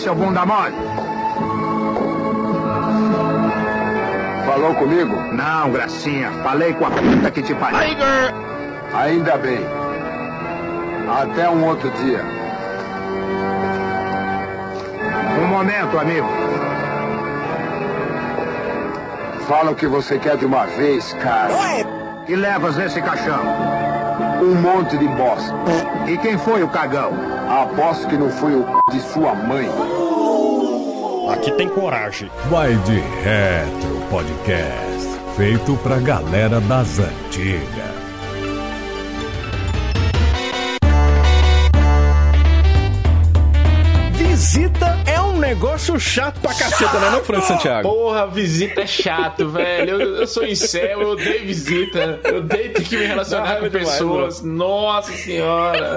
seu bunda mole? Falou comigo? Não, gracinha. Falei com a puta que te pariu. Tiger! Ainda bem. Até um outro dia. Um momento, amigo. Fala o que você quer de uma vez, cara. Que levas nesse caixão? Um monte de bosta. E quem foi o cagão? Aposto que não foi o c... de sua mãe. Aqui tem coragem. Vai de Retro Podcast. Feito pra galera das antigas. Visita é um negócio chato pra caceta, né, não, Franco Santiago? Porra, visita é chato, velho. Eu, eu sou incel, eu odeio visita. Eu odeio ter que me relacionar Não, com é demais, pessoas. Nossa senhora.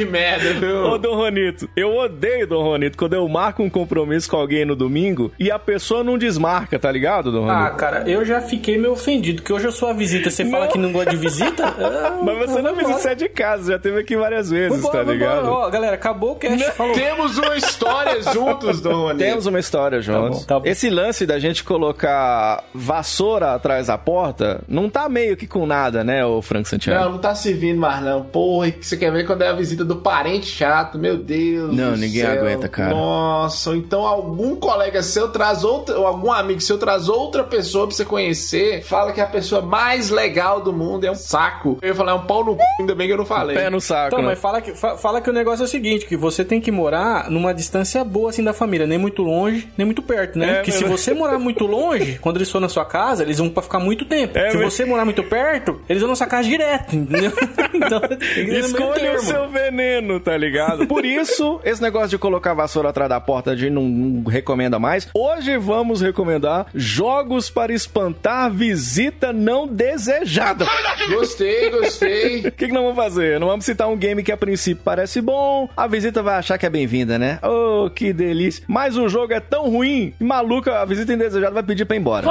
Que merda, viu? Ô, Dom Ronito, eu odeio, Dom Ronito, quando eu marco um compromisso com alguém no domingo e a pessoa não desmarca, tá ligado, Dom Ah, Ronito? cara, eu já fiquei meio ofendido, que hoje eu sou a visita. Você fala que não gosta de visita? Ah, Mas você não vambora. visita, você é de casa, já teve aqui várias vezes, Vambora, tá vambora. ligado? Ó, galera, acabou o cast. Falou. Temos uma história juntos, Dom Rony. Temos uma história, Jones. bom, tá bom. Esse lance da gente colocar vassoura atrás da porta não tá meio que com nada, né, o Franco Santiago? Não, não tá servindo mais, não. Porra, e que você quer ver quando é a visita do parente chato, meu Deus. Não, do ninguém céu. aguenta, cara. Nossa, então algum colega seu traz outra, ou algum amigo seu traz outra pessoa pra você conhecer, fala que a pessoa mais legal do mundo é um saco. Eu ia falar, é um pau no c... ainda bem que eu não falei. Pé no saco, Então, né? mas fala que, fa- fala que o negócio é o seguinte, que você tem que morar numa distância boa, assim, da família. Nem muito longe, nem muito perto, né? É, Porque se mas- você morar muito longe, quando eles for na sua casa, eles vão pra ficar muito tempo. É, se mas- você morar muito perto, eles vão na sua casa direto, entendeu? então, tem que Escolha o seu veneno, tá ligado? Por isso, esse negócio de colocar vassoura atrás da porta a gente não, não recomenda mais. Hoje vamos recomendar jogos para espantar visita não desejada. Gostei, gostei. O que, que nós vamos fazer? Nós vamos citar um game que a princípio parece bom, a visita vai achar que é bem-vinda, né? Oh, que delícia. Mas o jogo é tão ruim, maluca, a visita indesejada vai pedir pra ir embora.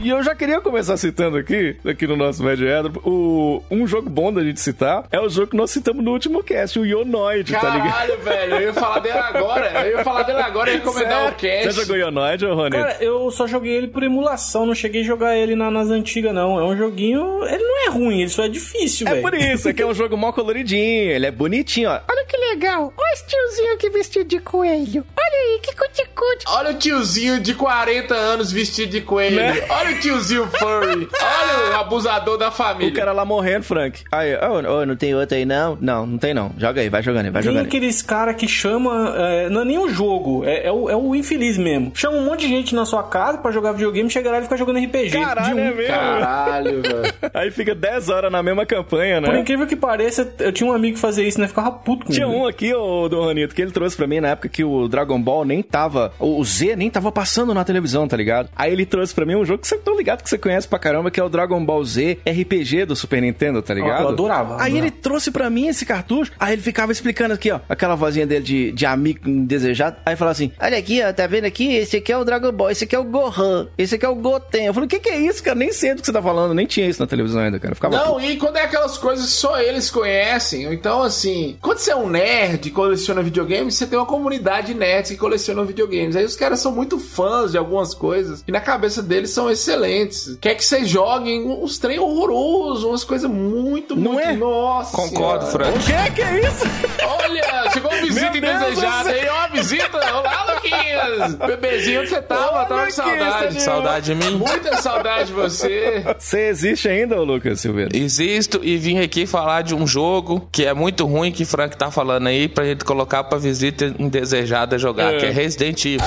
E eu já queria começar citando aqui, aqui no nosso Mad Hedro, o um jogo bom da gente citar é o jogo que nós citamos no último cast, o Ionoid, tá ligado? Caralho, velho, eu ia falar dele agora. Eu ia falar dele agora e recomendar o cast. Você jogou Ionoid, ô Ronito? Cara, eu só joguei ele por emulação, não cheguei a jogar ele na- nas antigas, não. É um joguinho. Ele não é ruim, ele só é difícil, É velho. por isso, é que é um jogo mó coloridinho, ele é bonitinho, ó. Olha que legal. Olha esse tiozinho aqui vestido de coelho. Olha aí, que cuticute. Olha o tiozinho de 40 anos vestido de coelho. Né? Olha o tiozinho furry. Olha o abusador da O família. cara lá morrendo, Frank. Aí, ô, ô, não tem outro aí não? Não, não tem não. Joga aí, vai jogando aí, vai Tem jogando aí. aqueles cara que chama. é, não é nem um jogo, é, é o, é o infeliz mesmo. Chama um monte de gente na sua casa pra jogar videogame, chega lá e fica jogando RPG. Caralho, um. é mesmo? Caralho, velho. Aí fica 10 horas na mesma campanha, Por né? incrível que pareça, eu tinha um amigo que fazia isso, né? Ficava puto com Tinha um aqui, o Dom Ronito, que ele trouxe pra mim na época que o Dragon Ball nem tava. O Z nem tava passando na televisão, tá ligado? Aí ele trouxe pra mim um jogo que você tá ligado que você conhece pra caramba, que é o Dragon Ball Z RPG do Super Nintendo, tá ligado? eu adorava, Aí ele trouxe pra mim esse cartucho, aí ele ficava explicando aqui, ó, aquela vozinha dele de, de amigo indesejado. Aí falava assim: Olha aqui, ó, tá vendo aqui? Esse aqui é o Dragon Ball, esse aqui é o Gohan, esse aqui é o Goten. Eu falei: O que que é isso, cara? Nem sei do que você tá falando, nem tinha isso na televisão ainda, cara. Eu ficava Não, puto. e quando é aquelas coisas que só eles conhecem, então assim, quando você é um nerd coleciona videogames, você tem uma comunidade de nerds que colecionam videogames. Aí os caras são muito fãs de algumas coisas e na cabeça deles são excelentes. Quer que vocês joguem uns trem horrorosos, umas coisas muito, Não muito. é? Nossa. Concordo. Frank. O que que é isso? Olha, chegou uma visita indesejada aí, ó, visita. Olá, Luquinhas. Bebezinho, onde você tava? Olha tava com saudade. esse Saudade de mim. Muita saudade de você. Você existe ainda, Lucas Silveira? Existo e vim aqui falar de um jogo que é muito ruim que o Frank tá falando aí pra gente colocar pra visita indesejada jogar, É. que é Resident Evil.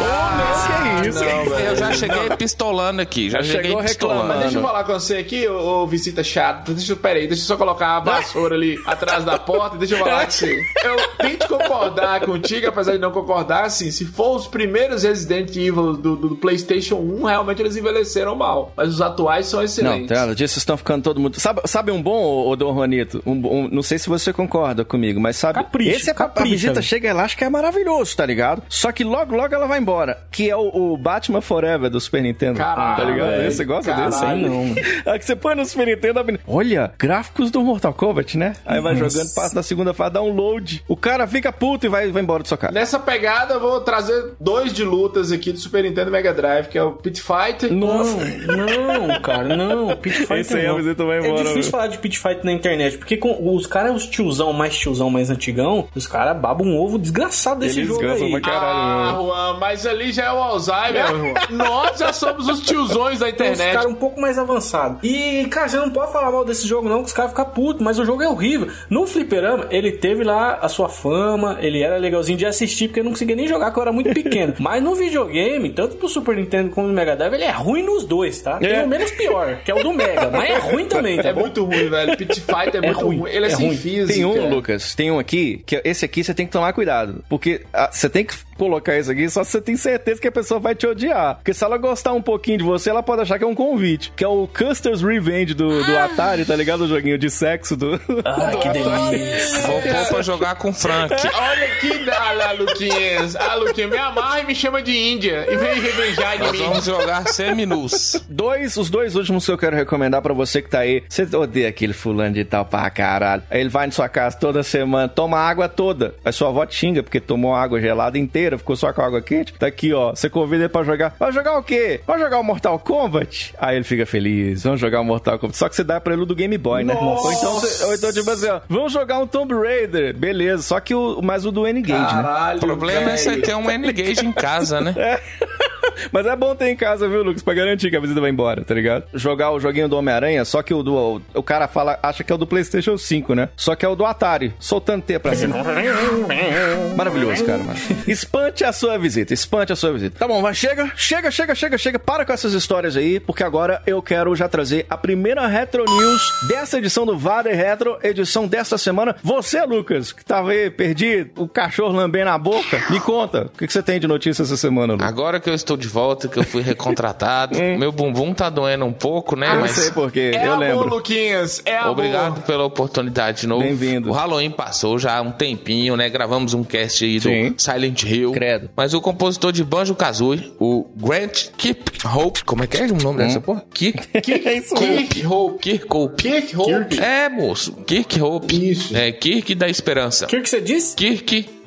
que isso? Eu já cheguei pistolando aqui, já, Já cheguei pistolando. reclamando. Deixa eu falar com você aqui, ô, ô visita chato. Deixa eu, peraí, deixa eu só colocar a vassoura ali atrás da porta. Deixa eu falar com você. Eu tento concordar contigo, apesar de não concordar, assim, se for os primeiros Resident Evil do, do PlayStation 1, realmente eles envelheceram mal. Mas os atuais são Não, excelentes. tá, disso estão ficando todo mundo. Sabe, sabe um bom, ô, ô Dom Juanito? Um, um- não sei se você concorda comigo, mas sabe. Capricho, esse é pra, a visita chega lá, acho que é maravilhoso, tá ligado? Só que logo, logo ela vai embora. Que é o, o Batman Forever do Super Nintendo. Caralho, tá ligado? Esse, você gosta Caralho. desse? Aí não. É que você põe no Super Nintendo, olha, gráficos do Mortal Kombat, né? Aí vai jogando, passa da segunda fase, dá um load. O cara fica puto e vai, vai embora da sua casa. Nessa pegada, eu vou trazer dois de lutas aqui do Super Nintendo Mega Drive, que é o Pit Fighter. Não, não, cara, não. Pit Fighter Esse não. vai É embora, difícil velho. falar de Pit Fighter na internet, porque com os caras, os tiozão, mais tiozão, mais antigão, os caras babam um ovo desgraçado desse Eles jogo aí. pra caralho, Ah, meu. Juan, mas ali já é o Alzheimer, Juan. Nós já somos os tiozões da Tem internet. caras um pouco mais avançados. E, cara, você não pode falar mal desse jogo, não, que os caras ficam putos, mas o jogo é horrível. No Fliperama, ele teve lá a sua fama, ele era legalzinho de assistir, porque eu não conseguia nem jogar, porque eu era muito pequeno. mas no videogame, tanto pro Super Nintendo como no Mega Drive, ele é ruim nos dois, tá? Tem É. o menos pior, que é o do Mega, mas é ruim também, tá É bom? muito ruim, velho. Pit Fighter é, É muito ruim, ruim. Ele é, é sem ruim. física. Tem um, Lucas, tem um aqui, que esse aqui você tem que tomar cuidado. Porque ah, você tem que colocar isso aqui só se você tem certeza que a pessoa vai te odiar. Porque se ela gostar um pouquinho de você, ela pode achar que é um convite. Que é o Custer's Revenge do, do Atari, tá ligado? O joguinho de sexo do. Ai, que delícia. Vou pôr pra jogar com o Frank. Olha que dá lá, Luquinhas. Ah, Luquinhas, me amarra e me chama de Índia. E vem revenjar de Nós mim. vamos jogar seminus. Dois, os dois últimos que eu quero recomendar pra você que tá aí. Você odeia aquele fulano de tal pra caralho. Aí ele vai na sua casa toda semana, toma a água toda. Aí sua avó te xinga porque tomou a água gelada inteira, ficou só com a água quente. Tá aqui, ó. Você convida ele pra jogar. Vai jogar o quê? Vai jogar o Mortal Kombat? Aí ele fica feliz. Vamos jogar o Mortal Kombat. Só que você dá pra ele o do Game Boy, né? Ou então, você- ou então, tipo assim, ó. Vamos jogar um Tomb Raider. Beleza. Só que o, mais o do N-Gage, né? O problema é você ter um N-Gage em casa, né? Mas é bom ter em casa, viu, Lucas? Pra garantir que a visita vai embora, tá ligado? Jogar o joguinho do Homem-Aranha, só que o do. O, o cara fala, acha que é o do PlayStation 5, né? Só que é o do Atari. Soltando T pra cima. Maravilhoso, cara, mano. Espante a sua visita, espante a sua visita. Tá bom, vai, chega, chega, chega, chega, chega. Para com essas histórias aí, porque agora eu quero já trazer a primeira Retro News dessa edição do Vale Retro, edição desta semana. Você, Lucas, que tava aí perdido, o cachorro lambendo a boca, me conta, o que, que você tem de notícia essa semana, Lucas? Agora que eu estou de volta, que eu fui recontratado, meu bumbum tá doendo um pouco, né? Eu Mas sei porque, É eu amor, lembro. Luquinhas. É amor. Obrigado pela oportunidade de novo. Bem-vindo. O Halloween passou já há um tempinho, né? Gravamos um cast aí do Sim. Silent Hill. Credo. Mas o compositor de Banjo Kazooie, o Grant Kirkhope, como é que é o nome dessa porra? Kirk, É isso Kirkhope. Kirkhope. Kirkhope. É, moço. Kirkhope. Isso. É, Kirk da Esperança. O que, que você disse?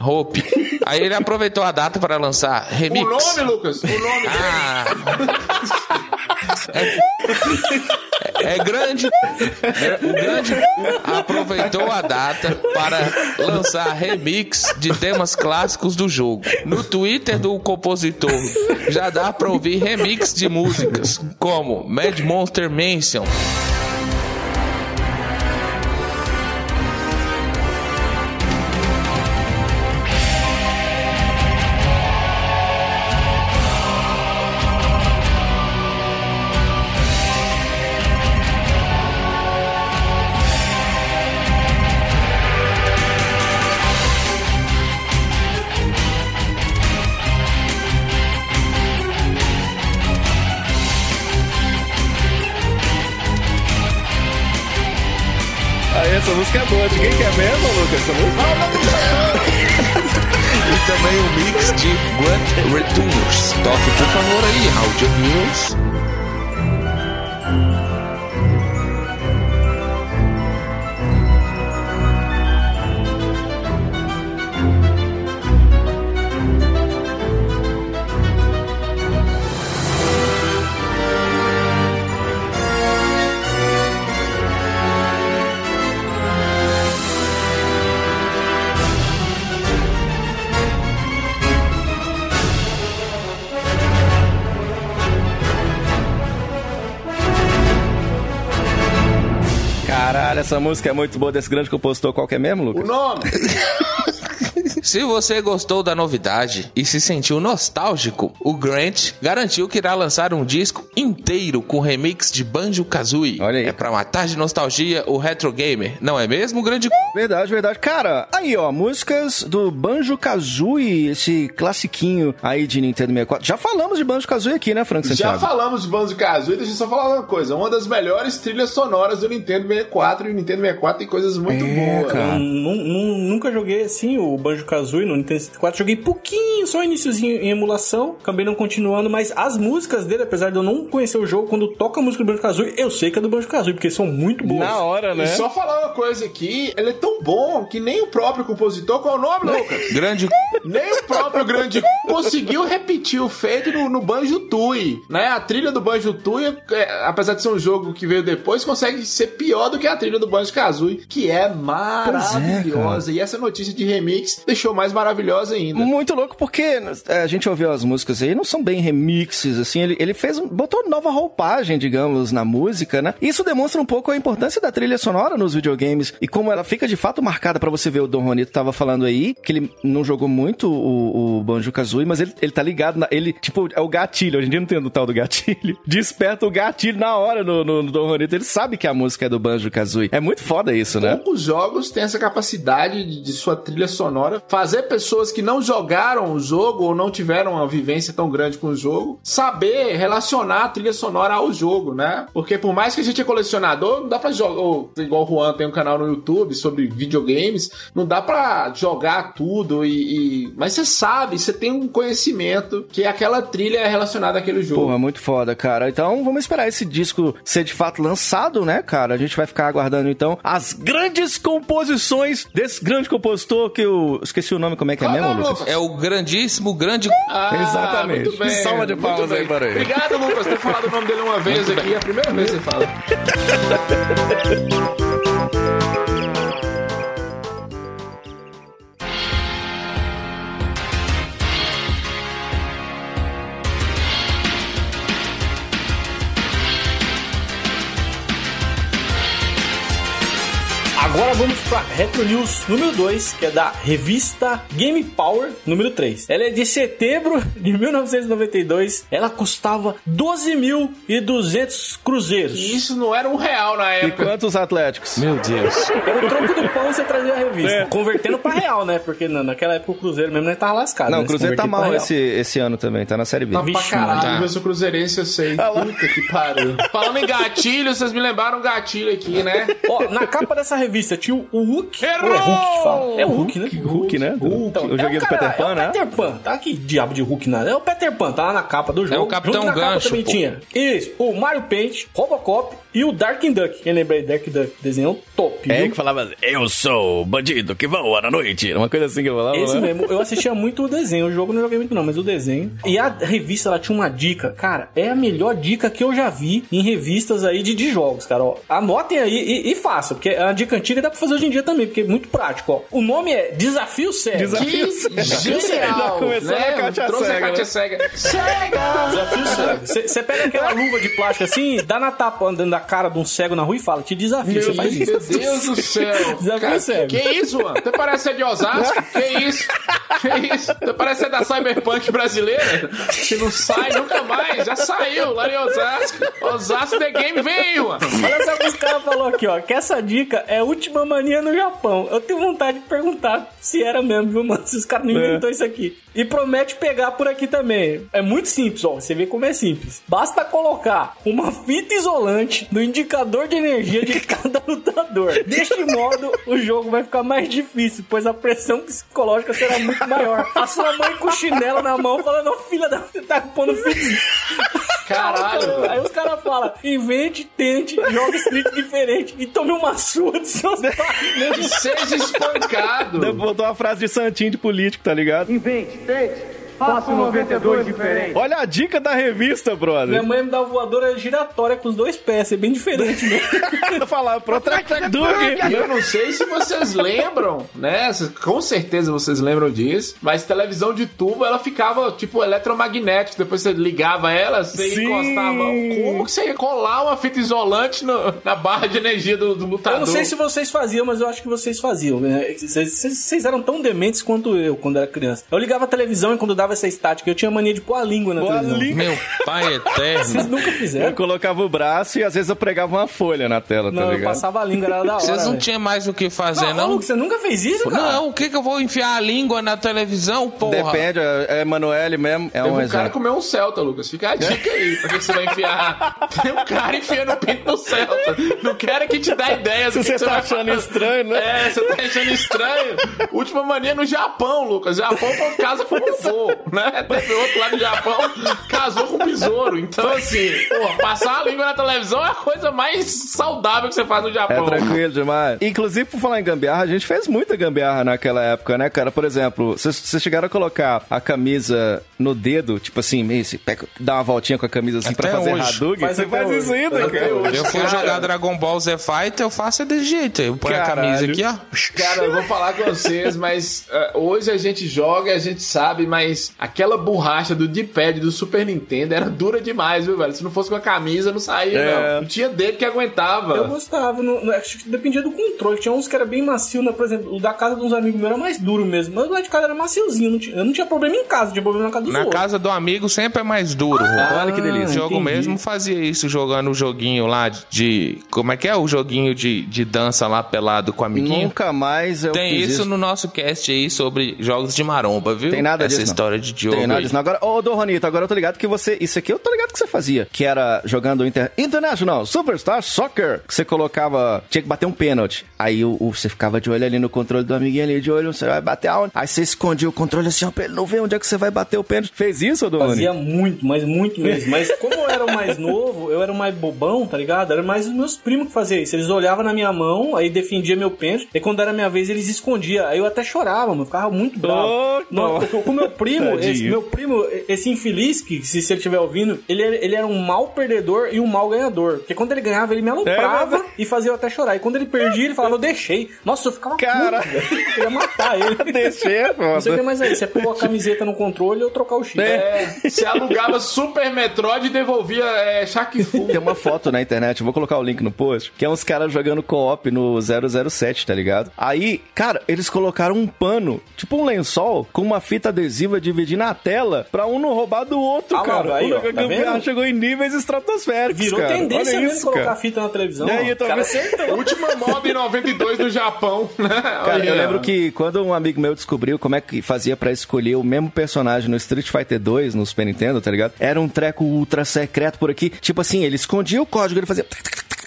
Kirkhope. Aí ele aproveitou a data para lançar O remix. nome, Lucas? O nome. Ah. É, é grande. O grande aproveitou a data para lançar remix de temas clássicos do jogo. No Twitter do compositor já dá para ouvir remix de músicas como Mad Monster Mansion. Música é muito boa desse grande compositor. Qual que é mesmo, O Lucas? nome. Se você gostou da novidade e se sentiu nostálgico, o Grant garantiu que irá lançar um disco inteiro com remix de Banjo Kazooie. Olha aí. É pra matar de nostalgia o retro gamer, não é mesmo, grande? Verdade, verdade. Cara, aí ó, músicas do Banjo Kazooie, esse classiquinho aí de Nintendo 64. Já falamos de Banjo Kazooie aqui, né, Frank Já Santiago? falamos de Banjo Kazooie, deixa eu só falar uma coisa. Uma das melhores trilhas sonoras do Nintendo 64 e o Nintendo 64 tem coisas muito É, boas. cara. Nu- nu- Nunca joguei assim o Banjo-Kazooie no Nintendo 64. Joguei pouquinho, só iníciozinho em emulação. Acabei não continuando, mas as músicas dele, apesar de eu não conhecer o jogo, quando toca a música do Banjo-Kazooie, eu sei que é do Banjo-Kazooie, porque são muito boas. Na hora, né? E só falar uma coisa aqui, ele é tão bom que nem o próprio compositor, qual é o nome, Lucas? Grande Nem o próprio grande conseguiu repetir o feito no, no Banjo Tui, né? A trilha do Banjo Tui, é, apesar de ser um jogo que veio depois, consegue ser pior do que a trilha do Banjo Kazooie, que é maravilhosa. e essa notícia de remix deixou mais maravilhosa ainda. Muito louco, porque é, a gente ouviu as músicas aí, não são bem remixes, assim, ele, ele fez, um- botou nova roupagem, digamos, na música, né? Isso demonstra um pouco a importância da trilha sonora nos videogames e como ela fica de fato marcada pra você ver. O Dom Ronito tava falando aí que ele não jogou muito o, o Banjo-Kazooie, mas ele, ele tá ligado, na, ele, tipo, é o gatilho, hoje em dia não tem o tal do gatilho, desperta o gatilho na hora no, no, no Dom Ronito, ele sabe que a música é do Banjo-Kazooie. É muito foda isso, né? Poucos jogos têm essa capacidade de, de sua trilha sonora fazer pessoas que não jogaram o jogo ou não tiveram uma vivência tão grande com o jogo saber relacionar a trilha sonora ao jogo, né? Porque por mais que a gente é colecionador, não dá pra jogar. Igual o Juan tem um canal no YouTube sobre videogames, não dá pra jogar tudo e. e- Mas você sabe, você tem um conhecimento que aquela trilha é relacionada àquele jogo. Porra, muito foda, cara. Então vamos esperar esse disco ser de fato lançado, né, cara? A gente vai ficar aguardando então as grandes composições desse grande compositor que eu esqueci o nome, como é que é Ah, mesmo, Lucas? Lucas. é o grandíssimo, grande. Ah, Exatamente. muito bem, Salva de muito palmas bem. aí para ele. Obrigado, Lucas, por ter falado o nome dele uma vez aqui. É a primeira vez que você fala. Agora vamos pra Retro News número 2, que é da revista Game Power número 3. Ela é de setembro de 1992. Ela custava 12.200 cruzeiros. E isso não era um real na E época. quantos atléticos? Meu Deus. Era o troco do pão você trazia a revista. É. Convertendo pra real, né? Porque na- naquela época o Cruzeiro mesmo não tava lascado. Não, né? o Cruzeiro tá mal pra esse, esse ano também, tá na Série B. Tá pra Vixe, caralho, tá. eu sou cruzeirense, eu sei. Ah. Puta que pariu. Falando em gatilho, vocês me lembraram um gatilho aqui, né? Ó, na capa dessa revista tinha o Hulk. Errou! Ou é Hulk que fala? É o Hulk, né? Hulk, né? Então, o joguinho é do cara- Peter Pan, é o né? Peter Pan, tá? Que diabo de Hulk nada. É o Peter Pan, tá lá na capa do jogo. o Capitão capa Gancho, também pô. tinha. Isso, o Mario Paint, Robocop e o Darkwing Duck. Quem lembra aí, Darkwing Duck? Desenho top, É viu? que falava, eu sou bandido que voa na noite. Uma coisa assim que eu falava, Esse né? mesmo, eu assistia muito o desenho, o jogo não joguei muito não, mas o desenho. E a revista, ela tinha uma dica, cara, é a melhor dica que eu já vi em revistas aí de, de jogos, cara, ó. Anotem aí e, e façam, porque é uma dica antiga e dá pra fazer hoje em dia também, porque é muito prático, ó. O nome é Desafio Cego. Desafio Já genial, começou né? na Trouxe Cega, a Kátia né? Cega. Cega! Desafio cego. Você pega aquela luva de plástico assim, dá na tapa andando da cara de um cego na rua e fala, te desafio, você Meu, faz meu isso. Deus do céu. Desafio cego. Que isso, mano? Você parece ser de Osasco? Que isso? Que isso? Você parece ser da Cyberpunk brasileira? Que não sai nunca mais. Já saiu lá em Osasco. Osasco The Game aí, mano. Olha só o que os caras falaram aqui, ó. Que essa dica é a última mania no Japão. Eu tenho vontade de perguntar se era mesmo, viu, mano? Se os caras não inventou isso aqui. E promete pegar por aqui também. É muito simples, ó. Você vê como é simples. Basta colocar uma fita isolante no indicador de energia de cada lutador. Deste modo, o jogo vai ficar mais difícil, pois a pressão psicológica será muito maior. A sua mãe com chinelo na mão falando, "Ô, filha da... Você tá pondo fita... Caralho, Aí os caras falam, invente, tente, jogue street diferente e tome uma surra de seus pais. né? Seja espancado. Botou uma frase de santinho de político, tá ligado? Invente, tente. Faça um 92 diferente. Olha a dica da revista, brother. Minha mãe me dá uma voadora giratória com os dois pés, é bem diferente mesmo. falar pro Track Track. E eu não sei se vocês lembram, né? Com certeza vocês lembram disso. Mas televisão de tubo, ela ficava tipo eletromagnética. Depois você ligava ela, você Sim. encostava. Como que você ia colar uma fita isolante no- na barra de energia do, do lutador? Eu não sei se vocês faziam, mas eu acho que vocês faziam. né? Vocês eram tão dementes quanto eu quando era criança. Eu ligava a televisão e quando dava essa estática. Eu tinha mania de pôr a língua na Pôr a televisão. língua. Meu pai eterno. Vocês nunca Eu fizeram? colocava o braço e às vezes eu pregava uma folha na tela, tá Não, eu ligado? passava a língua, era da hora. Vocês não tinham mais o que fazer, Não, não? Lucas, você nunca fez isso, cara? Não, o que que eu vou enfiar a língua na televisão, porra? Depende, é é Emanuele mesmo, é Teve um um cara comeu um Celta, Lucas. Fica a dica aí. Pra que você vai enfiar. Tem um cara enfiando o pinto no Celta. Não quero que te dá ideia do Se que você que tá achando fazer. estranho, né? É, você tá achando estranho. Última mania no Japão, Lucas. Japão foi casa robô, né? Teve outro lá no Japão, casou com besouro. Então, assim, pô, passar a língua na televisão é a coisa mais saudável que você faz no É Japão. tranquilo demais. Inclusive, por falar em gambiarra, a gente fez muita gambiarra naquela época, né, cara? Por exemplo, vocês chegaram a colocar a camisa no dedo, tipo assim, meio assim, pega- dá uma voltinha com a camisa assim pra Até fazer hoje. Hadouken? Faz Você faz hoje. isso ainda, até cara? hoje. Eu fui Cara. jogar Dragon Ball Z Fighter, eu faço desse jeito. Eu ponho a Caralho. camisa aqui, ó. Cara, eu vou falar com vocês, mas eh, hoje a gente joga e a gente sabe, mas aquela borracha do D-pad do Super Nintendo era dura demais, viu, velho? Se não fosse com a camisa, não saía, É. não. Não tinha dedo que aguentava. Eu gostava, não- não- acho que dependia do controle. Tinha uns que era bem macio, né? Por exemplo, o da casa de uns amigos meus era mais duro mesmo. Mas o lá de casa era maciozinho. Não tinha, eu não tinha problema em casa, tinha problema na casa dos Na outros. casa do amigo sempre é mais duro. Olha que O delícia. jogo entendi. mesmo fazia isso, jogando o joguinho lá de. Como é que é o joguinho de, de dança lá pelado com o amiguinho? Nunca mais eu Tem fiz isso, isso. no nosso cast aí sobre jogos de maromba, viu? Tem nada Essa disso, não. História de jogo. Tem nada disso. não. Agora, ô, Dom Ronito, agora eu tô ligado que você. Isso aqui eu tô ligado que você fazia. Que era jogando Inter, International Superstar Soccer. Que você colocava. Tinha que bater um pênalti. Aí o, o- você ficava de olho ali no controle do amiguinho ali, de olho, você vai bater aonde? Aí você escondia o controle assim, ó, pra ele não ver onde é que você vai bater o pênalti. Fez isso, Dom Ronito? Fazia muito, mas muito mesmo. Mas como eu era o mais novo, eu era o mais bobão, tá ligado? Era mais os meus primos que faziam isso. Eles olhavam na minha mão, aí defendia meu pênalti. E quando era minha vez, eles escondiam. Aí eu até chorava, mano. Ficava muito bravo. Oh, não. com o meu primo, Tadinho. esse, meu primo, esse infeliz, que se, se ele estiver ouvindo, ele, era- ele era um mau perdedor e um mau ganhador. Porque quando ele ganhava, ele me aloprava É, mas- e fazia eu até chorar. E quando ele perdia, ele falava, eu deixei. Nossa, eu ficava Cara. puto. Eu queria matar ele. Deixei, é Não sei o que mais aí. Você pôr a camiseta no controle eu trocar o chip. É, você alugava Super Metroid e devolvia é, Shaq Fu. Tem uma foto na internet, eu vou colocar o link no post, que é uns caras jogando co-op no 007, tá ligado? Aí, cara, eles colocaram um pano, tipo um lençol, com uma fita adesiva dividindo a tela pra um não roubar do outro, Ah cara. aí, o tá chegou em níveis estratosféricos, Virou cara. tendência Olha mesmo isso, colocar cara. fita na televisão. E aí, eu tô cara vendo-. Última mob 92 do Japão, né? Cara, Olha eu lembro que quando um amigo meu descobriu como é que fazia pra escolher o mesmo personagem no Street Fighter 2, no Super Nintendo, tá ligado? Era um treco ultra secreto por aqui. Tipo assim, ele escondia o código, ele fazia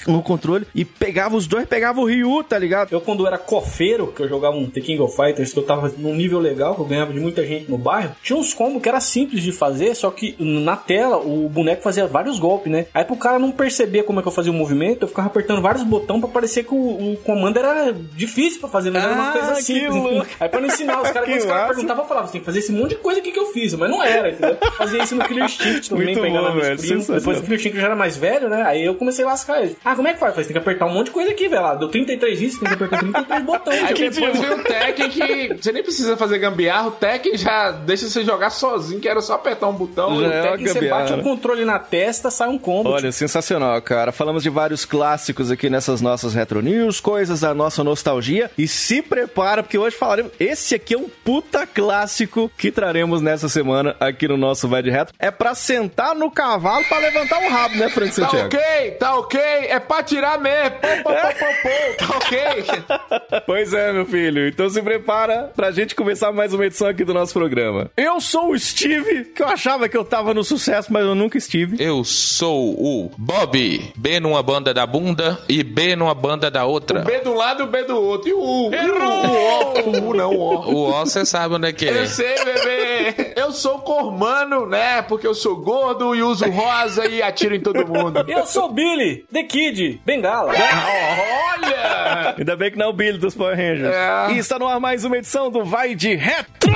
no controle e pegava os dois, pegava o Ryu, tá ligado? Eu, quando era cofeiro, que eu jogava um The King of Fighters, que eu tava num nível legal, que eu ganhava de muita gente no bairro, tinha uns combos que era simples de fazer, só que na tela o boneco fazia vários golpes, né? Aí pro cara não perceber como é que eu fazia o movimento, eu ficava apertando vários botões pra parecer que o, o comando era difícil pra fazer, mas era uma Ah, coisa simples. louco. Aí pra não ensinar, os caras, quando os caras perguntavam, eu falava, você tem que fazer esse monte de coisa aqui que eu fiz, mas não era, entendeu? Fazia isso no Killer Instinct também, Muito pegando bom, meus velho, primos. Depois sensacional. o Killer Instinct já era mais velho, né? Aí eu comecei a lascar ele. Ah, como é que faz? Você tem que apertar um monte de coisa aqui, velho. lá. Deu 33 dias, tem que apertar 33 botões. Aí tipo, depois veio o Tekken que você nem precisa fazer gambiarra, o Tekken já deixa você jogar sozinho, que era só apertar um botão. Já e o é Tekken Tekken, você bate né? o controle na testa, sai um combo. Olha, sensacional, cara. Falamos de vários clássicos aqui nessas nossas Retro News, coisas da nossa nostalgia. E se prepara, porque hoje falaremos. Esse aqui é um puta clássico que traremos nessa semana aqui no nosso Vai de Retro. É pra sentar no cavalo pra levantar o rabo, né, Frank Tá Santiago? ok, tá ok, é pra tirar mesmo. Pô, pô, pô, pô, pô, tá ok. Pois é, meu filho. Então se prepara pra gente começar mais uma edição aqui do nosso programa. Eu sou o Steve, que eu achava que eu tava no sucesso, mas eu nunca estive. Eu sou o Bob. B numa banda da bunda e B numa banda da outra. B de um lado e o B do outro. E o U? E o O? O U não, o O. O O, você sabe onde é que Eu é. sei, bebê. Eu sou cormano, né? Porque eu sou gordo e uso rosa e atiro em todo mundo. Eu sou o Billy, The Kid, Bengala. Olha! Ainda bem que não é o Billy dos Power Rangers. É. E está no ar mais uma edição do Vai de Retro.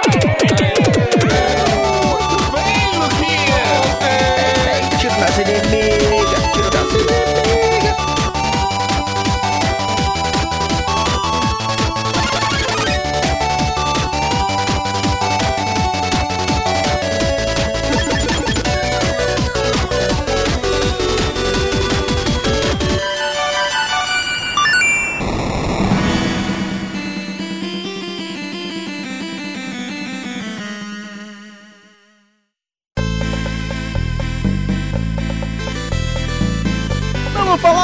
Vem, Luquinha! Tiro das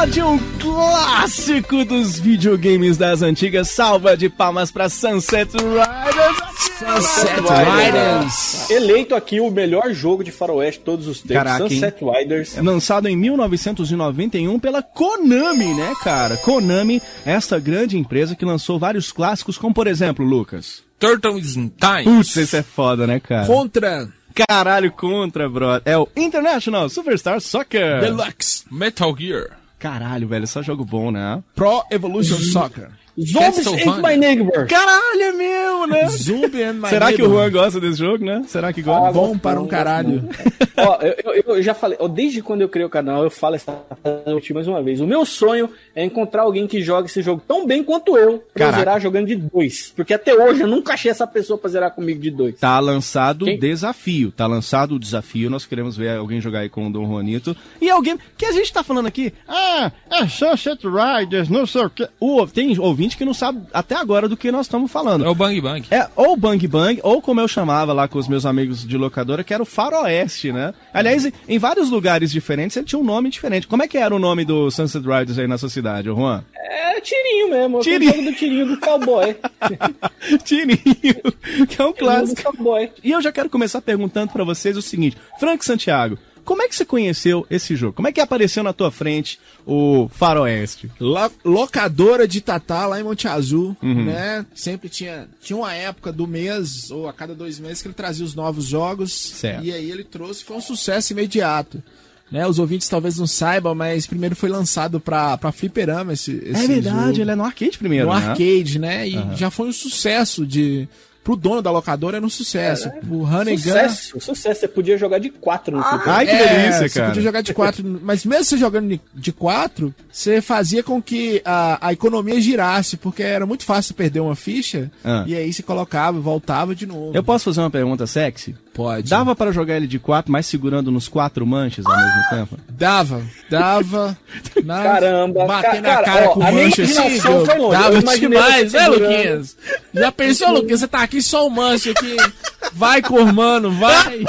de um clássico dos videogames das antigas. Salva de palmas pra Sunset Riders. Sunset Riders. Eleito aqui o melhor jogo de faroeste de todos os tempos, Caraca, hein? Sunset Riders. É Lançado em 1991 pela Konami, né, cara? Konami, essa grande empresa que lançou vários clássicos, como por exemplo, Lucas. Turtles in Time. Putz, esse é foda, né, cara? Contra Caralho, contra, brother. É o International Superstar Soccer. Deluxe. Metal Gear. Caralho, velho, só jogo bom, né? Pro Evolution Soccer. Zombies ate my neighbor. Caralho, é mesmo, né? Zumbi and My Será que o. Juan gosta desse jogo, né? Será que gosta? Ah, Bom para um caralho. Ó, eu, eu- eu já falei, ó, desde quando eu criei o canal, eu falo essa mais uma vez. O meu sonho é encontrar alguém que jogue esse jogo tão bem quanto eu, pra eu Caraca. zerar jogando de dois. Porque até hoje eu nunca achei essa pessoa pra zerar comigo de dois. Tá lançado o desafio. Tá lançado o desafio. Nós queremos ver alguém jogar aí com o Dom Juanito. E alguém que a gente tá falando aqui. Ah, é Sunset Riders, não sei o que. Tem ouvinte que não sabe até agora do que nós estamos falando. É o Bang Bang. É, ou Bang Bang, ou como eu chamava lá com os meus amigos de locadora, que era o Faroeste, né? Aliás, em- em vários lugares diferentes ele tinha um nome diferente. Como é que era o nome do Sunset Riders aí na sua cidade, ô Juan? É tirinho mesmo, Tirinho. é do tirinho do cowboy. Tirinho, que é um Tirinho do clássico. cowboy. E eu já quero começar perguntando pra vocês o seguinte: Frank Santiago, como é que você conheceu esse jogo? Como é que apareceu na tua frente o Faroeste? Lo- locadora de Tatá lá em Monte Azul, Uhum. né? Sempre tinha. Tinha uma época do mês, ou a cada dois meses, que ele trazia os novos jogos. Certo. E aí ele trouxe, foi um sucesso imediato. Né, os ouvintes talvez não saibam, mas primeiro foi lançado pra, pra Fliperama esse, esse é verdade, jogo. ele é no arcade primeiro, no né? arcade, né? E já foi um sucesso de. Pro dono da locadora era um sucesso. Pro Honeygun. Sucesso, sucesso. Você podia jogar de quatro no Super. Ai, que É, delícia, Você cara. podia jogar de quatro, mas mesmo você jogando de- de quatro, você fazia com que a, a economia girasse, porque era muito fácil perder uma ficha, Ah. e aí você colocava e voltava de novo. Eu posso fazer uma pergunta sexy? Pode. Dava pra jogar ele de quatro, mas segurando nos quatro manches ao mesmo tempo? Dava, dava. na- Caramba, Bater na cara, cara ó, com a minha mancha assim, dava demais, né. Luquinhas? Já pensou, Luquinhas? Você tá aqui só o manche aqui. Vai, Cormano, vai.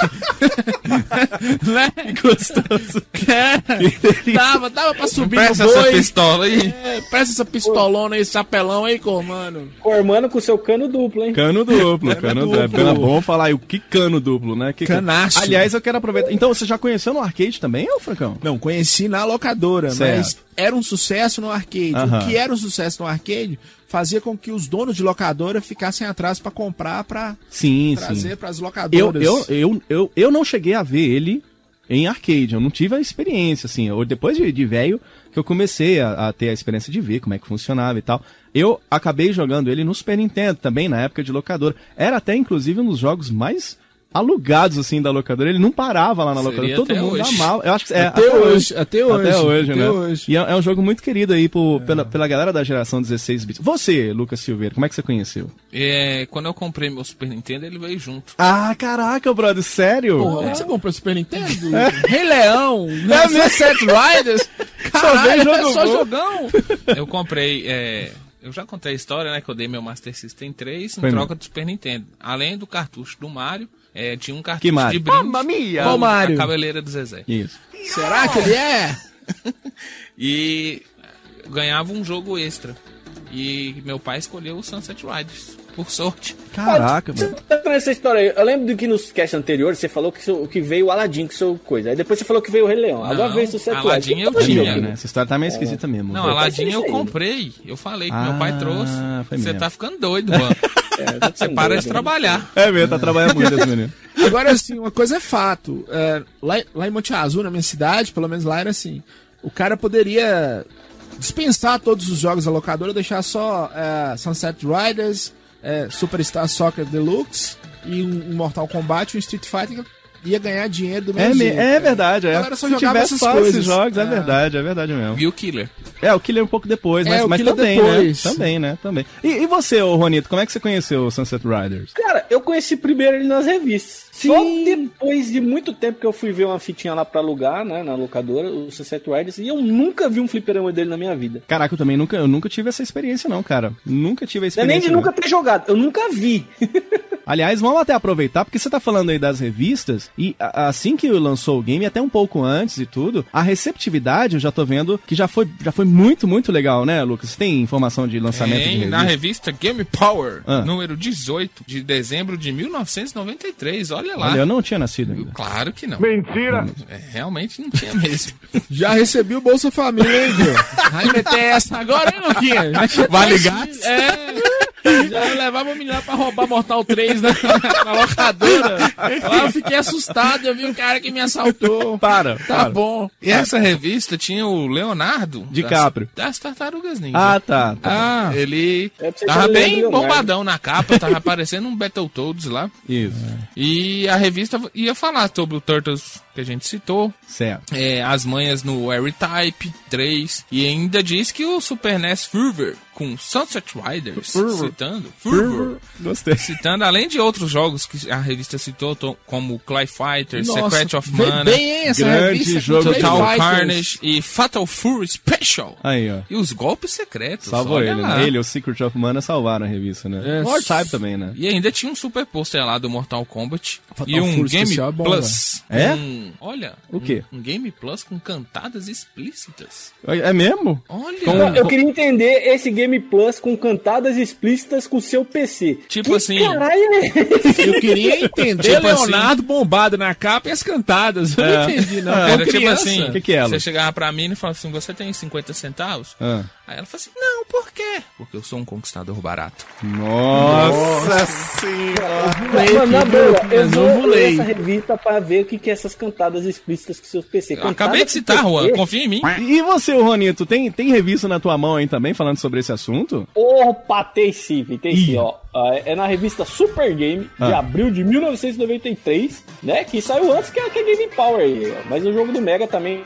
né? Gostoso. É, dava, dava pra subir Presta no essa boi. pistola aí. É, presta essa pistolona aí, esse chapelão aí, Cormano. Formando com seu cano duplo, hein? Cano duplo, cano duplo. É duplo. bom falar aí o que cano duplo, né? Que Canaço. Aliás, eu quero aproveitar. Então, você já conheceu no arcade também, ô Francão? Não, conheci na locadora, Certo. mas era um sucesso no arcade. Aham. O que era um sucesso no arcade fazia com que os donos de locadora ficassem atrás pra comprar, pra Sim, trazer pras Eu, locadoras. eu, eu, eu, eu não cheguei a ver ele em arcade, eu não tive a experiência, assim. Eu, depois de, de velho, que eu comecei a, a ter a experiência de ver como é que funcionava e tal. Eu acabei jogando ele no Super Nintendo também, na época de locadora. Era até, inclusive, um dos jogos mais alugados, assim, da locadora. Ele não parava lá na Seria locadora. Todo até mundo hoje. amava. Eu acho que é, Até hoje, até hoje, Até hoje, até né? hoje. E é, é um jogo muito querido aí por, pela, pela galera da geração 16 bits. Você, Lucas Silveira, como é que você conheceu? É, quando eu comprei meu Super Nintendo, ele veio junto. Ah, caraca, brother, sério? Porra, onde você comprou o Super Nintendo? Rei Leão, né? É mesmo? Sunset Riders. Caralho, jogo é só bom. jogão. Eu comprei. é, eu já contei a história, né? Que eu dei meu Master System 3 em Foi troca do Super Nintendo. Além do cartucho do Mario, é, tinha um Que cartucho Mario? de brinde. Mamma mia! Mario? A cabeleira do Zezé. Isso. Será que ele é? E ganhava um jogo extra. E meu pai escolheu o Sunset Riders, por sorte. Caraca, Você mano. tá falando essa história aí. Eu lembro do que nos casts anteriores você falou que, seu- que veio o Aladdin com seu coisa. Aí depois você falou que veio o Rei Leão. Agora veio o Sunset Aladdin Riders. eu tinha, né? Essa história tá meio esquisita mesmo. Não? Aladdin eu comprei. Eu falei que Ah, meu pai trouxe. foi Você tá ficando doido, mano. É, Você para de trabalhar. É mesmo, tá trabalhando muito esse menino. Agora, assim, uma coisa é fato. É, lá, lá em Monte Azul, na minha cidade, pelo menos lá era assim. O cara poderia dispensar todos os jogos da locadora, deixar só é, Sunset Riders, é, Superstar Soccer Deluxe e um, um Mortal Kombat, um Street Fighter que ia ganhar dinheiro do É, mesmo me- jeito. é verdade, A é. galera só Se jogava essas só coisas. esses jogos, é. É. verdade, é verdade mesmo. E o Killer. É, o Killer um pouco depois, É, mas, o mas também, depois. né? Também, né? Também. E, e você, ô Ronito, como é que você conheceu o Sunset Riders? Cara, eu conheci primeiro ele nas revistas. Só depois de muito tempo que eu fui ver uma fitinha lá pra alugar, né, na locadora, o Sunset Riders, e eu nunca vi um fliperama dele na minha vida. Caraca, eu também nunca, eu nunca tive essa experiência, não, cara. Nunca tive a Não é nem experiência. de não. nunca ter jogado, eu nunca vi. Aliás, vamos até aproveitar, porque você tá falando aí das revistas, e assim que lançou o game, até um pouco antes e tudo, a receptividade eu já tô vendo que já foi, já foi muito, muito legal, né, Lucas? Tem informação de lançamento de Tem revista? na revista Game Power, Ah. número 18, de dezembro de 1993. Olha lá. Olha, eu não tinha nascido ainda. Claro que não. Mentira! É, realmente não tinha mesmo. Já recebi o Bolsa Família, hein? Vai meter essa agora, hein, Luquinha? Esse- gás? É. Já levava o menino lá pra roubar Mortal 3 na, na locadora. Lá eu fiquei assustado, eu vi o cara que me assaltou. Para, Tá para. bom. E essa revista tinha o Leonardo DiCaprio. Das, das Tartarugas Ninja. Ah, tá. tá. Ah, Ele É tava bem Leonardo. bombadão na capa, tava aparecendo um Battletoads lá. Isso. E a revista ia falar sobre o Turtles que a gente citou, Certo. é, as manhas no R-Type 3, e ainda diz que o Super NES Fervor com Sunset Riders, citando, Fervor, Gostei. citando além de outros jogos que a revista citou, to- como Clay Fighter, nossa, Secret of Mana, bem, essa Grande revista jogo Total Fighters. Carnage e Fatal Fury Special. Aí, ó. E os golpes secretos. Salvou ele, lá. né? Ele e o Secret of Mana salvaram a revista, né? É. O War-Type também, né? E ainda tinha um super pôster lá do Mortal Kombat. Fatal e um Fury Game é bom, Plus. velho. É? Um- olha. O quê? Um, um Game Plus com cantadas explícitas. É mesmo? Olha. Eu queria entender esse Game Plus com cantadas explícitas com o seu PC. Tipo que assim- Caralho, é esse? Eu queria entender Tipo assim- Leonardo bombado na capa e as cantadas. Eu É. não entendi, não. Era tipo assim, Que que é, Lu? você chegava pra mim e falava assim, você tem 50 centavos? Ah. Aí ela falou assim, não, por quê? Porque eu sou um conquistador barato. Nossa senhora. Mano, na boa, eu vou eu vou ler essa revista pra ver o que, que é essas cantadas explícitas com seus PC. Eu acabei de citar, Juan, confia em mim. E você, Ronito, tem, tem revista na tua mão aí também falando sobre esse assunto? Opa, tem sim, tem sim, ó. Ah, É na revista Super Game, de Ah. abril de 1993, né? Que saiu antes que a, que a Game Power aí, ó. Mas o jogo do Mega também,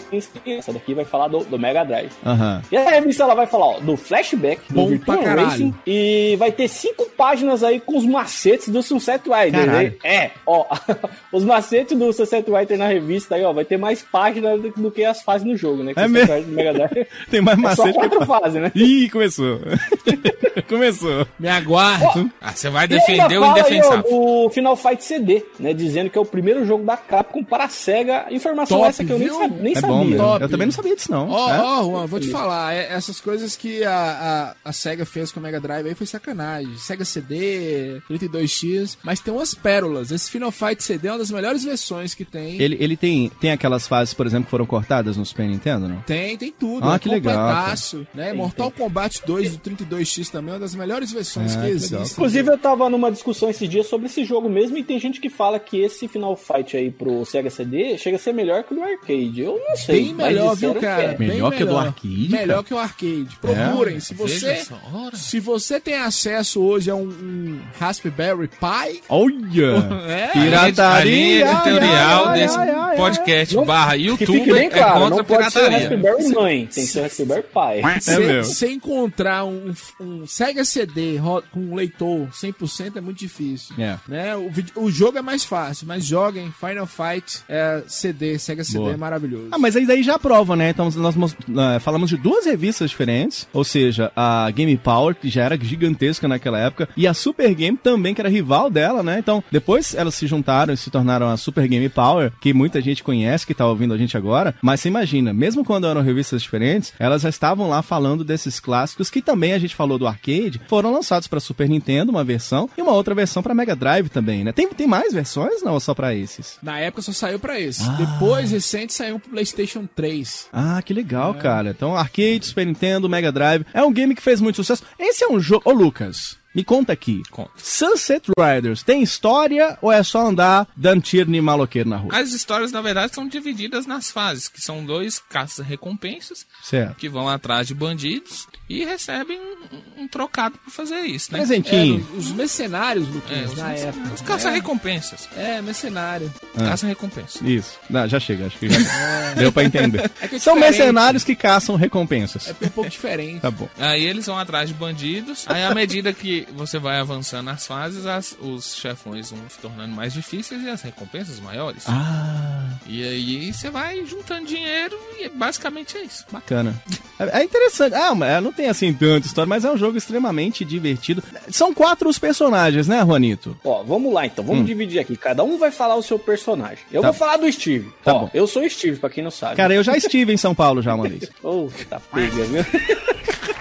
essa daqui vai falar do, do Mega Drive. Aham. E a revista ela vai falar ó, do flashback, do Bom Virtua pra caralho. Racing e vai ter cinco páginas aí com os macetes do Sunset Rider. Né? É, ó, os macetes do Sunset Rider na revista aí, ó, vai ter mais páginas do, do que as fases no jogo, né? Que É mesmo? Rider do Mega Drive Tem mais é só macete quatro fases, né? Ih, começou. começou. Me aguarde. Ah, você vai defender o fala aí, ó, indefensável. o Final Fight CD, né? Dizendo que é o primeiro jogo da Capcom para a SEGA. Informação Top, essa que eu nem, viu? nem É sabia. bom mesmo. Top. Eu também não sabia disso, não. Ó, É? ó, Juan, vou te falar, é- essas coisas que a, a, a SEGA fez com o Mega Drive aí foi sacanagem. SEGA CD, 32X, mas tem umas pérolas. Esse Final Fight CD é uma das melhores versões que tem. Ele, ele tem, tem aquelas fases, por exemplo, que foram cortadas no Super Nintendo, não? Tem, tem tudo. Ah, é que legal, completaço, Né? Mortal Kombat 2 do 32X também é uma das melhores versões Ah, que que existem. legal. Inclusive, eu tava numa discussão esses dias sobre esse jogo mesmo, e tem gente que fala que esse Final Fight aí pro Sega CD chega a ser melhor que o do arcade. Eu não sei. Bem melhor, viu, que cara? é. Bem Melhor que o do arcade, Melhor cara? que o arcade. Procurem. Se Veja você, se você tem acesso hoje a um, um Raspberry Pi, Olha! é, A linha editorial ai, ai, desse ai, podcast Não- barra Que YouTube fique bem é claro, contra não a pode ser pirataria. Raspberry Mãe, tem que ser o Raspberry Pi. Você mesmo. você encontrar um, um Sega CD com um leitor 100% é muito difícil. É. Né? O, o jogo é mais fácil, mas joguem Final Fight é, CD, Sega CD Boa. é maravilhoso. Ah, mas aí daí já prova, né? Então nós mos- eh, falamos de duas revistas diferentes, ou seja, a Game Power, que já era gigantesca naquela época, e a Super Game também, que era rival dela, né? Então, depois elas se juntaram e se tornaram a Super Game Power, que muita gente conhece, que tá ouvindo a gente agora, mas você imagina, mesmo quando eram revistas diferentes, elas já estavam lá falando desses clássicos que também a gente falou do arcade, foram lançados pra Super Nintendo, uma versão, e uma outra versão pra Mega Drive também, né? Tem, tem mais versões? Não, ou só pra esses? Na época só saiu pra esse. Depois, recente, saiu pro PlayStation 3. Ah, que legal, cara. Então, arcade, Super Nintendo, Mega Drive. É um game que fez muito sucesso. Esse é um jogo. Ô, Lucas, me conta aqui. Conta. Sunset Riders tem história ou é só andar dando tiro em maloqueiro na rua? As histórias, na verdade, são divididas nas fases, que são dois caças-recompensas Certo. que vão atrás de bandidos e recebem um, um trocado por fazer isso, né? Presentinho. É, os mercenários, É, Luquinhas, os, na época. os caça-recompensas. É, é, mercenário. Caça-recompensas. Isso. Não, já chega, acho que já deu pra entender. É é São diferente. mercenários que caçam recompensas. É um pouco diferente. Tá bom. Aí eles vão atrás de bandidos. Aí, à medida que você vai avançando nas fases, as- os chefões vão se tornando mais difíceis e as recompensas maiores. Ah, E aí você vai juntando dinheiro e basicamente é isso. bacana. É, é interessante. Ah, mas é, não tem assim tanta história, mas é um jogo extremamente divertido. São quatro os personagens, né, Juanito? Ó, vamos lá então, vamos Hum. dividir aqui. Cada um vai falar o seu personagem. Eu Tá. vou falar do Steve. Tá Ó, bom. eu sou o Steve, pra quem não sabe. Cara, eu já estive em São Paulo já uma vez. Ô, tá pega, viu?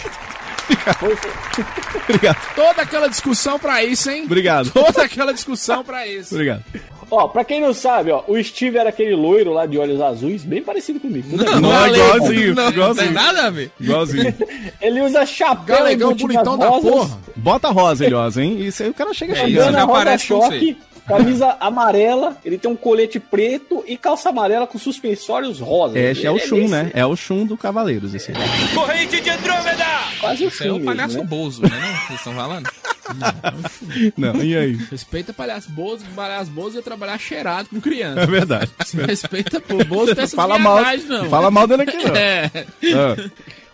Obrigado. Toda aquela discussão pra isso, hein? Obrigado. Toda aquela discussão pra isso. Obrigado. Ó, pra quem não sabe, ó, o Steve era aquele loiro lá de olhos azuis, bem parecido comigo. Tudo bem. Não, é igualzinho, Não, não tem igualzinho. nada a ver. Igualzinho. Ele usa chapéu Galegão bonitão da porra. Bota rosa, Ilhosa, hein? Isso aí o cara chega É chegando. isso, já rosa parece com choque, camisa amarela, ele tem um colete preto e calça amarela com suspensórios rosas. É, Ele é o bem Shun, né? É o Shun do Cavaleiros, esse aí. Quase o Isso é o Shun palhaço mesmo, né? Bozo, né? Não? Vocês estão falando? Não, e aí? Respeita palhaço Bozo, palhaço Bozo é trabalhar cheirado com criança. É verdade. Respeita pro Bozo, tem essas Fala mal, não. fala mal dele aqui, não. É. Ah,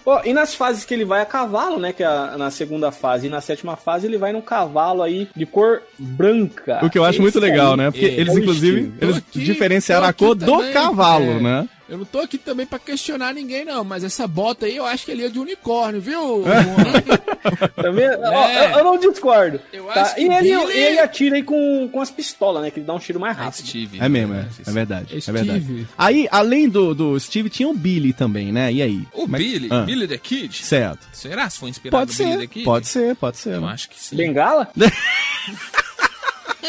Ó, e nas fases que ele vai a cavalo, né? Que é a- na segunda fase e na sétima fase, ele vai num cavalo aí de cor branca. o que eu acho Esse muito legal, aí né? Porque é eles, inclusive, eles aqui, diferenciaram a cor do também, cavalo, é. né? Eu não tô aqui também pra questionar ninguém, não, mas essa bota aí eu acho que ele é de unicórnio, viu? Também, ó, É. eu, eu não discordo. Eu tá? acho que E ele, Billy- ele atira aí com, com as pistolas, né? Que ele dá um tiro mais É rápido. Steve. É mesmo, é. É verdade. É verdade. Aí, além do, do Steve, tinha o Billy também, né? E aí? O que- Billy, Ah, Billy the Kid. Certo. Será se foi inspirado Pode no Billy ser, the Kid? pode ser, pode ser. Eu acho que sim. Bengala?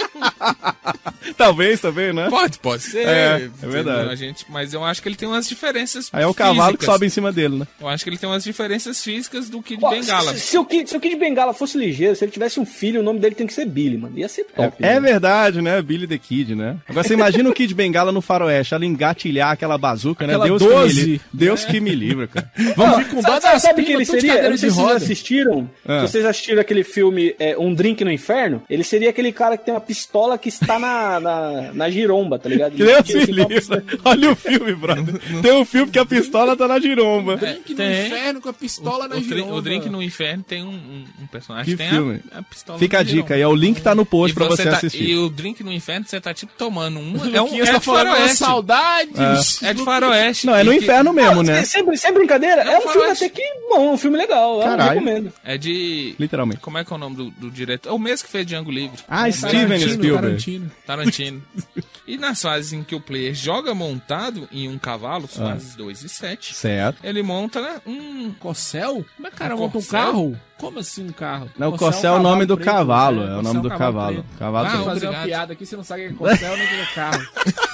Talvez também, né? Pode, pode ser. É, é verdade. A gente, mas eu acho que ele tem umas diferenças Aí é o cavalo que físicas. sobe em cima dele, né? Eu acho que ele tem umas diferenças físicas do Kid Ó, Bengala. Se, se o Kid, se o Kid Bengala fosse ligeiro, se ele tivesse um filho, o nome dele tem que ser Billy, mano. Ia ser top. É, é né? verdade, né? Billy the Kid, né? Agora você imagina o Kid Bengala no faroeste, ela engatilhar aquela bazuca, né? Aquela Deus 12. que me. Deus que me livre, cara. Vamos, vir com sabe, dó sabe, sabe que ele seria? Eu não sei se vocês assistiram. Ah. Se vocês assistiram aquele filme é, Um Drink no Inferno, ele seria aquele cara que tem uma pistola que está na, na, na giromba, tá ligado? Que me assim. Olha o filme, brother. Tem um filme que a pistola tá na giromba. Drink no tem. inferno com a pistola na o, giromba. o Drink no Inferno tem um, um- um personagem Que tem filme? A, a pistola Fica a no dica aí, giromba. ó, o link tá no post E pra você tá- assistir. E o Drink no Inferno, você tá tipo tomando um. O É um Luquinhas é tá de faroeste. saudades. É de faroeste. Não, é no que- inferno mesmo, né? Sem, sem brincadeira, Não, é um filme até que bom, um filme legal. Eu Caralho. recomendo. É de. Literalmente. Como é que é o nome do, do diretor? É o mesmo que fez Django Livre. Ah, Steven Tarantino, Spielberg. Tarantino. Tarantino. e nas fases em que o player joga montado em um cavalo, Ah. fases 2 e 7, Certo. ele monta um. Cossel? Como é que cara Um monta um corcel? carro? Como assim um carro? Não, o Cossel é o nome do cavalo. É o nome do cavalo. Cavalo Ah, Vou fazer uma piada aqui, você não sabe o que é Cossel nem o que é carro.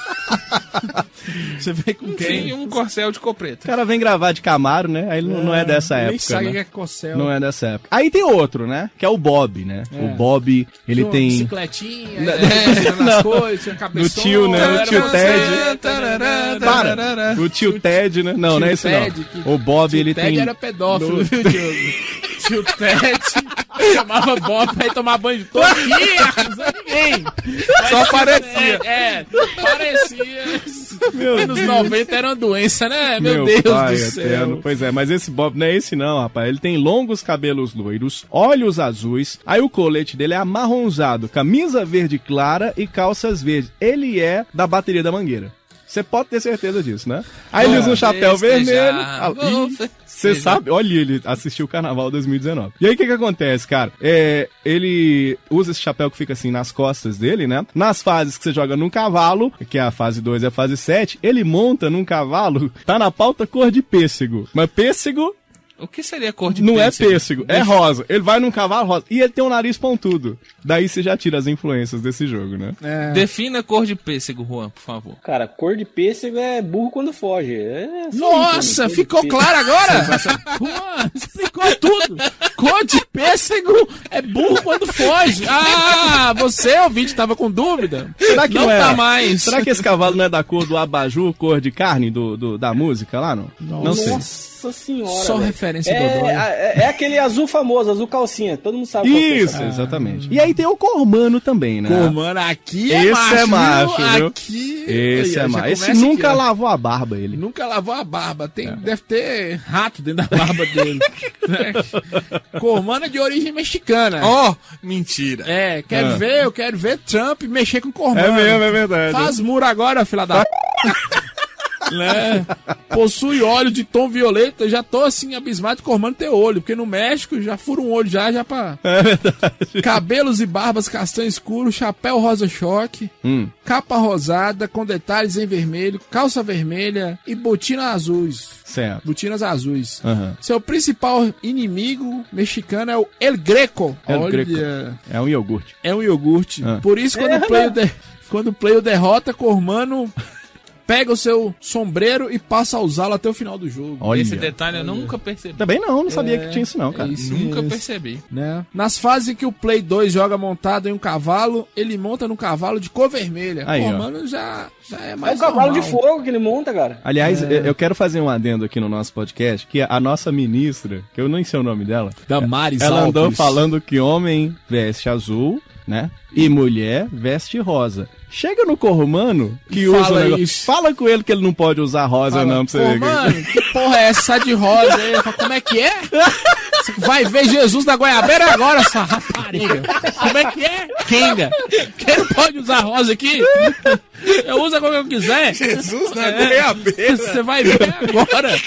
você vem com quem? Um corcel de cor preta. O cara vem gravar de Camaro, né? Aí ele não, não é dessa Nem época, sabe o que né? é Cossel. Não é dessa época. Aí tem outro, né? Que é o Bob, né? É. O Bob, ele uma tem... bicicletinha, Não, é, nas coisas, tinha No cabeçona. tio, né? O tio Ted. tarará, Para! O tio Ted, né? Não, não é esse não. Ted, O Bob, ele Ted tem... era pedófilo, No- viu, Diogo? Tio Ted chamava Bob pra ir tomar banho de todo dia, ninguém. Só Mas, parecia. É, é, parecia. Meu Anos Deus. 90 era uma doença, né? Meu, Meu Deus pai do céu. eterno. Pois é, mas esse Bob não é esse não, rapaz. Ele tem longos cabelos loiros, olhos azuis, aí o colete dele é amarronzado, camisa verde clara e calças verdes. Ele é da bateria da Mangueira. Você pode ter certeza disso, né? Aí ele usa um chapéu vermelho. Ah, Você sabe, olha, ele assistiu o Carnaval 2019. E aí o que que acontece, cara? É, ele usa esse chapéu que fica assim nas costas dele, né? Nas fases que você joga num cavalo, que é a fase 2 e a fase 7, ele monta num cavalo, tá na pauta cor de pêssego. Mas pêssego O que seria cor de não pêssego? é pêssego, é rosa. Ele vai num cavalo rosa. E ele tem um nariz pontudo. Daí você já tira as influências desse jogo, né? É. Defina a cor de pêssego, Juan, por favor. Cara, cor de pêssego é burro quando foge. É Nossa, ficou claro agora? Pô, explicou tudo. Cor de pêssego é burro quando foge. Ah, você, ouvinte, tava com dúvida? Será que não, não é? tá mais. Será que esse cavalo não é da cor do abajur, cor de carne do, do- da música lá, não? Não sei. Nossa senhora. Só velho. referência É, do Dodói. é, é aquele azul famoso, azul calcinha. Todo mundo sabe é. Isso, exatamente. E aí tem o Cormano também, né? Cormano, aqui é Esse macho. é macho, viu? Aqui. Esse é macho. Esse nunca aqui, lavou a barba, ele. Nunca lavou a barba. Tem, É. Deve ter rato dentro da barba dele. né? Cormano é de origem mexicana. Ó, mentira. É, quero Ah. ver, eu quero ver Trump mexer com Cormano. É mesmo, é verdade. Faz muro agora, filha da. né? Possui olho de tom violeta. Eu já tô assim, abismado com Cormano ter olho. Porque no México já fura um olho já, já pra. É verdade. Cabelos e barbas castanho escuro, chapéu rosa choque, Hum. capa rosada com detalhes em vermelho, calça vermelha e botina azuis. Certo. Botinas azuis. Aham. Seu principal inimigo mexicano é o El Greco. El Olha, Greco. É um iogurte. é um iogurte. Ah. Por isso, quando, É, o player né? de- quando o player derrota, Cormano pega o seu sombreiro e passa a usá-lo até o final do jogo. Olha. Esse detalhe eu nunca percebi. Também não, não sabia que tinha isso não, cara. É isso Nunca mesmo. percebi. Né? Nas fases em que o Play 2 joga montado em um cavalo, ele monta num cavalo de cor vermelha. Aí, ó. Cormano já, já é É mais o cavalo normal. de fogo que ele monta, cara. Aliás, É. eu- quero fazer um adendo aqui no nosso podcast, que a nossa ministra, que eu nem sei o nome dela, Damares ela andou Alves. falando que homem veste azul, né? E mulher veste rosa. Chega no Cormano, que Fala usa o negócio, isso. fala com ele que ele não pode usar rosa Fala, não, pra você ver. mano, que porra é essa de rosa aí? Fala, Como é que é? Você vai ver Jesus da Goiabeira agora, sua rapariga. Como é que é? Kenga. Quem não pode usar rosa aqui? Eu uso quando eu quiser. Jesus na É. goiabeira. Você vai ver agora.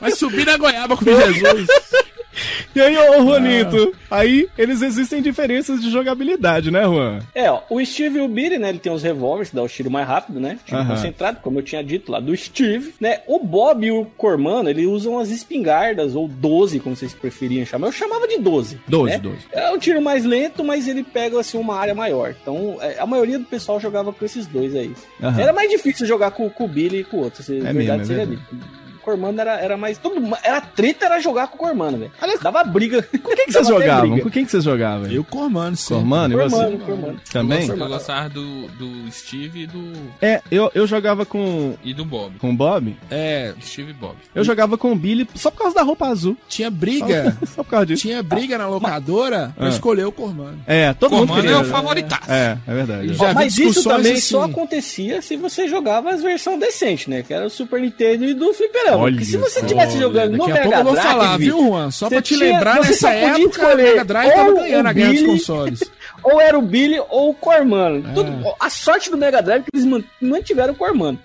Vai subir na goiaba com Jesus. E aí, ô Juanito, aí eles existem diferenças de jogabilidade, né, Juan? É, ó, o Steve e o Billy, né, ele tem os revólveres, que dá o tiro mais rápido, né? Tiro Aham. concentrado, como eu tinha dito lá, do Steve, né? O Bob e o Cormano, eles usam as espingardas, ou 12, como vocês preferiam chamar. Eu chamava de 12. 12, né? 12. É um tiro mais lento, mas ele pega, assim, uma área maior. Então, é, a maioria do pessoal jogava com esses dois aí. Aham. Era mais difícil jogar com, com o Billy e com o outro, se É verdade mesmo, é seja verdade. Cormano era, era mais. Todo, era treta, era jogar com o Cormano, velho. Dava briga. Com quem que vocês jogavam? Com quem que vocês jogavam? Eu Cormano, sim. Cormano, e você? Cormano, Cormano. Também? Eu gostava do, do Steve e do, É, eu, eu jogava com, e do Bob. com o Bob. É, Steve e Bob. Eu jogava com o Billy só por causa da roupa azul. tinha briga. Só, só por causa disso. Tinha briga na locadora pra Ah. escolher o Cormano. É, todo mundo Comando queria. é o favoritaço. É, é verdade. Ó, mas isso também assim. só acontecia se você jogava as versões decentes, né? Que era o Super Nintendo e do Olha se você só. tivesse jogando no Daqui a Mega eu vou Drive, falar, viu, Juan? Só pra te tinha- lembrar, nessa época, o Mega Drive tava ganhando a guerra dos consoles. Ou era o Billy ou o Cormano. Tudo- a sorte do Mega Drive é que eles man- mantiveram o Cormano.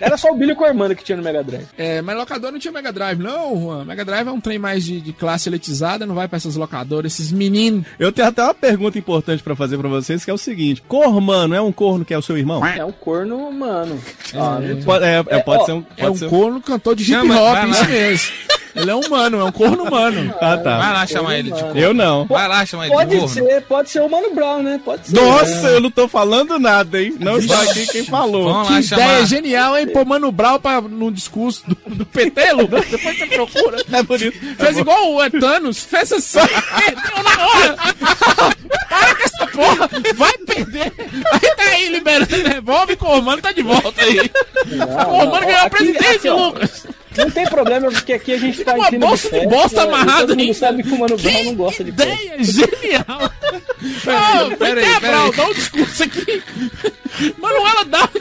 Era só o Billy e o Cormano que tinha no Mega Drive. É, mas locador não tinha Mega Drive, não, Juan. Mega Drive é um trem mais de, de classe elitizada, não vai pra essas locadoras, esses meninos. Eu tenho até uma pergunta importante pra fazer pra vocês, que é o seguinte: Cormano é um corno que é o seu irmão? É um corno humano. Ah, Pode, é, é, pode ó, ser um. É Pode um ser corno cantor de hip hop, isso mesmo. Ele é humano, é um corno humano. Ah, Vai tá. lá chamar ele de corno. Eu não. Vai lá chamar ele de Pode corno. ser, pode ser o Mano Brown, né? Pode ser. Nossa, eu não tô falando nada, hein? Não está aqui quem falou. Vamos Que lá ideia chamar. genial, hein? Pô, Mano Brown pra, no discurso do, do PT, Lucas. Depois você procura. É por isso. Fez igual o Thanos, fez assim, perdeu na hora. Para com essa porra, vai perder. Aí tá aí liberando revólver e Cormano tá de volta aí. Cormano ganhou a presidência, Lucas. Não tem problema, porque aqui a gente tá Uma bolsa de festa, bosta e amarrada ainda. sabe que o Mano Brown não gosta de festa. Ideia genial. Ô, pera aí, vem cá, pera Brown, aí. dá um discurso aqui. Manuela Dark.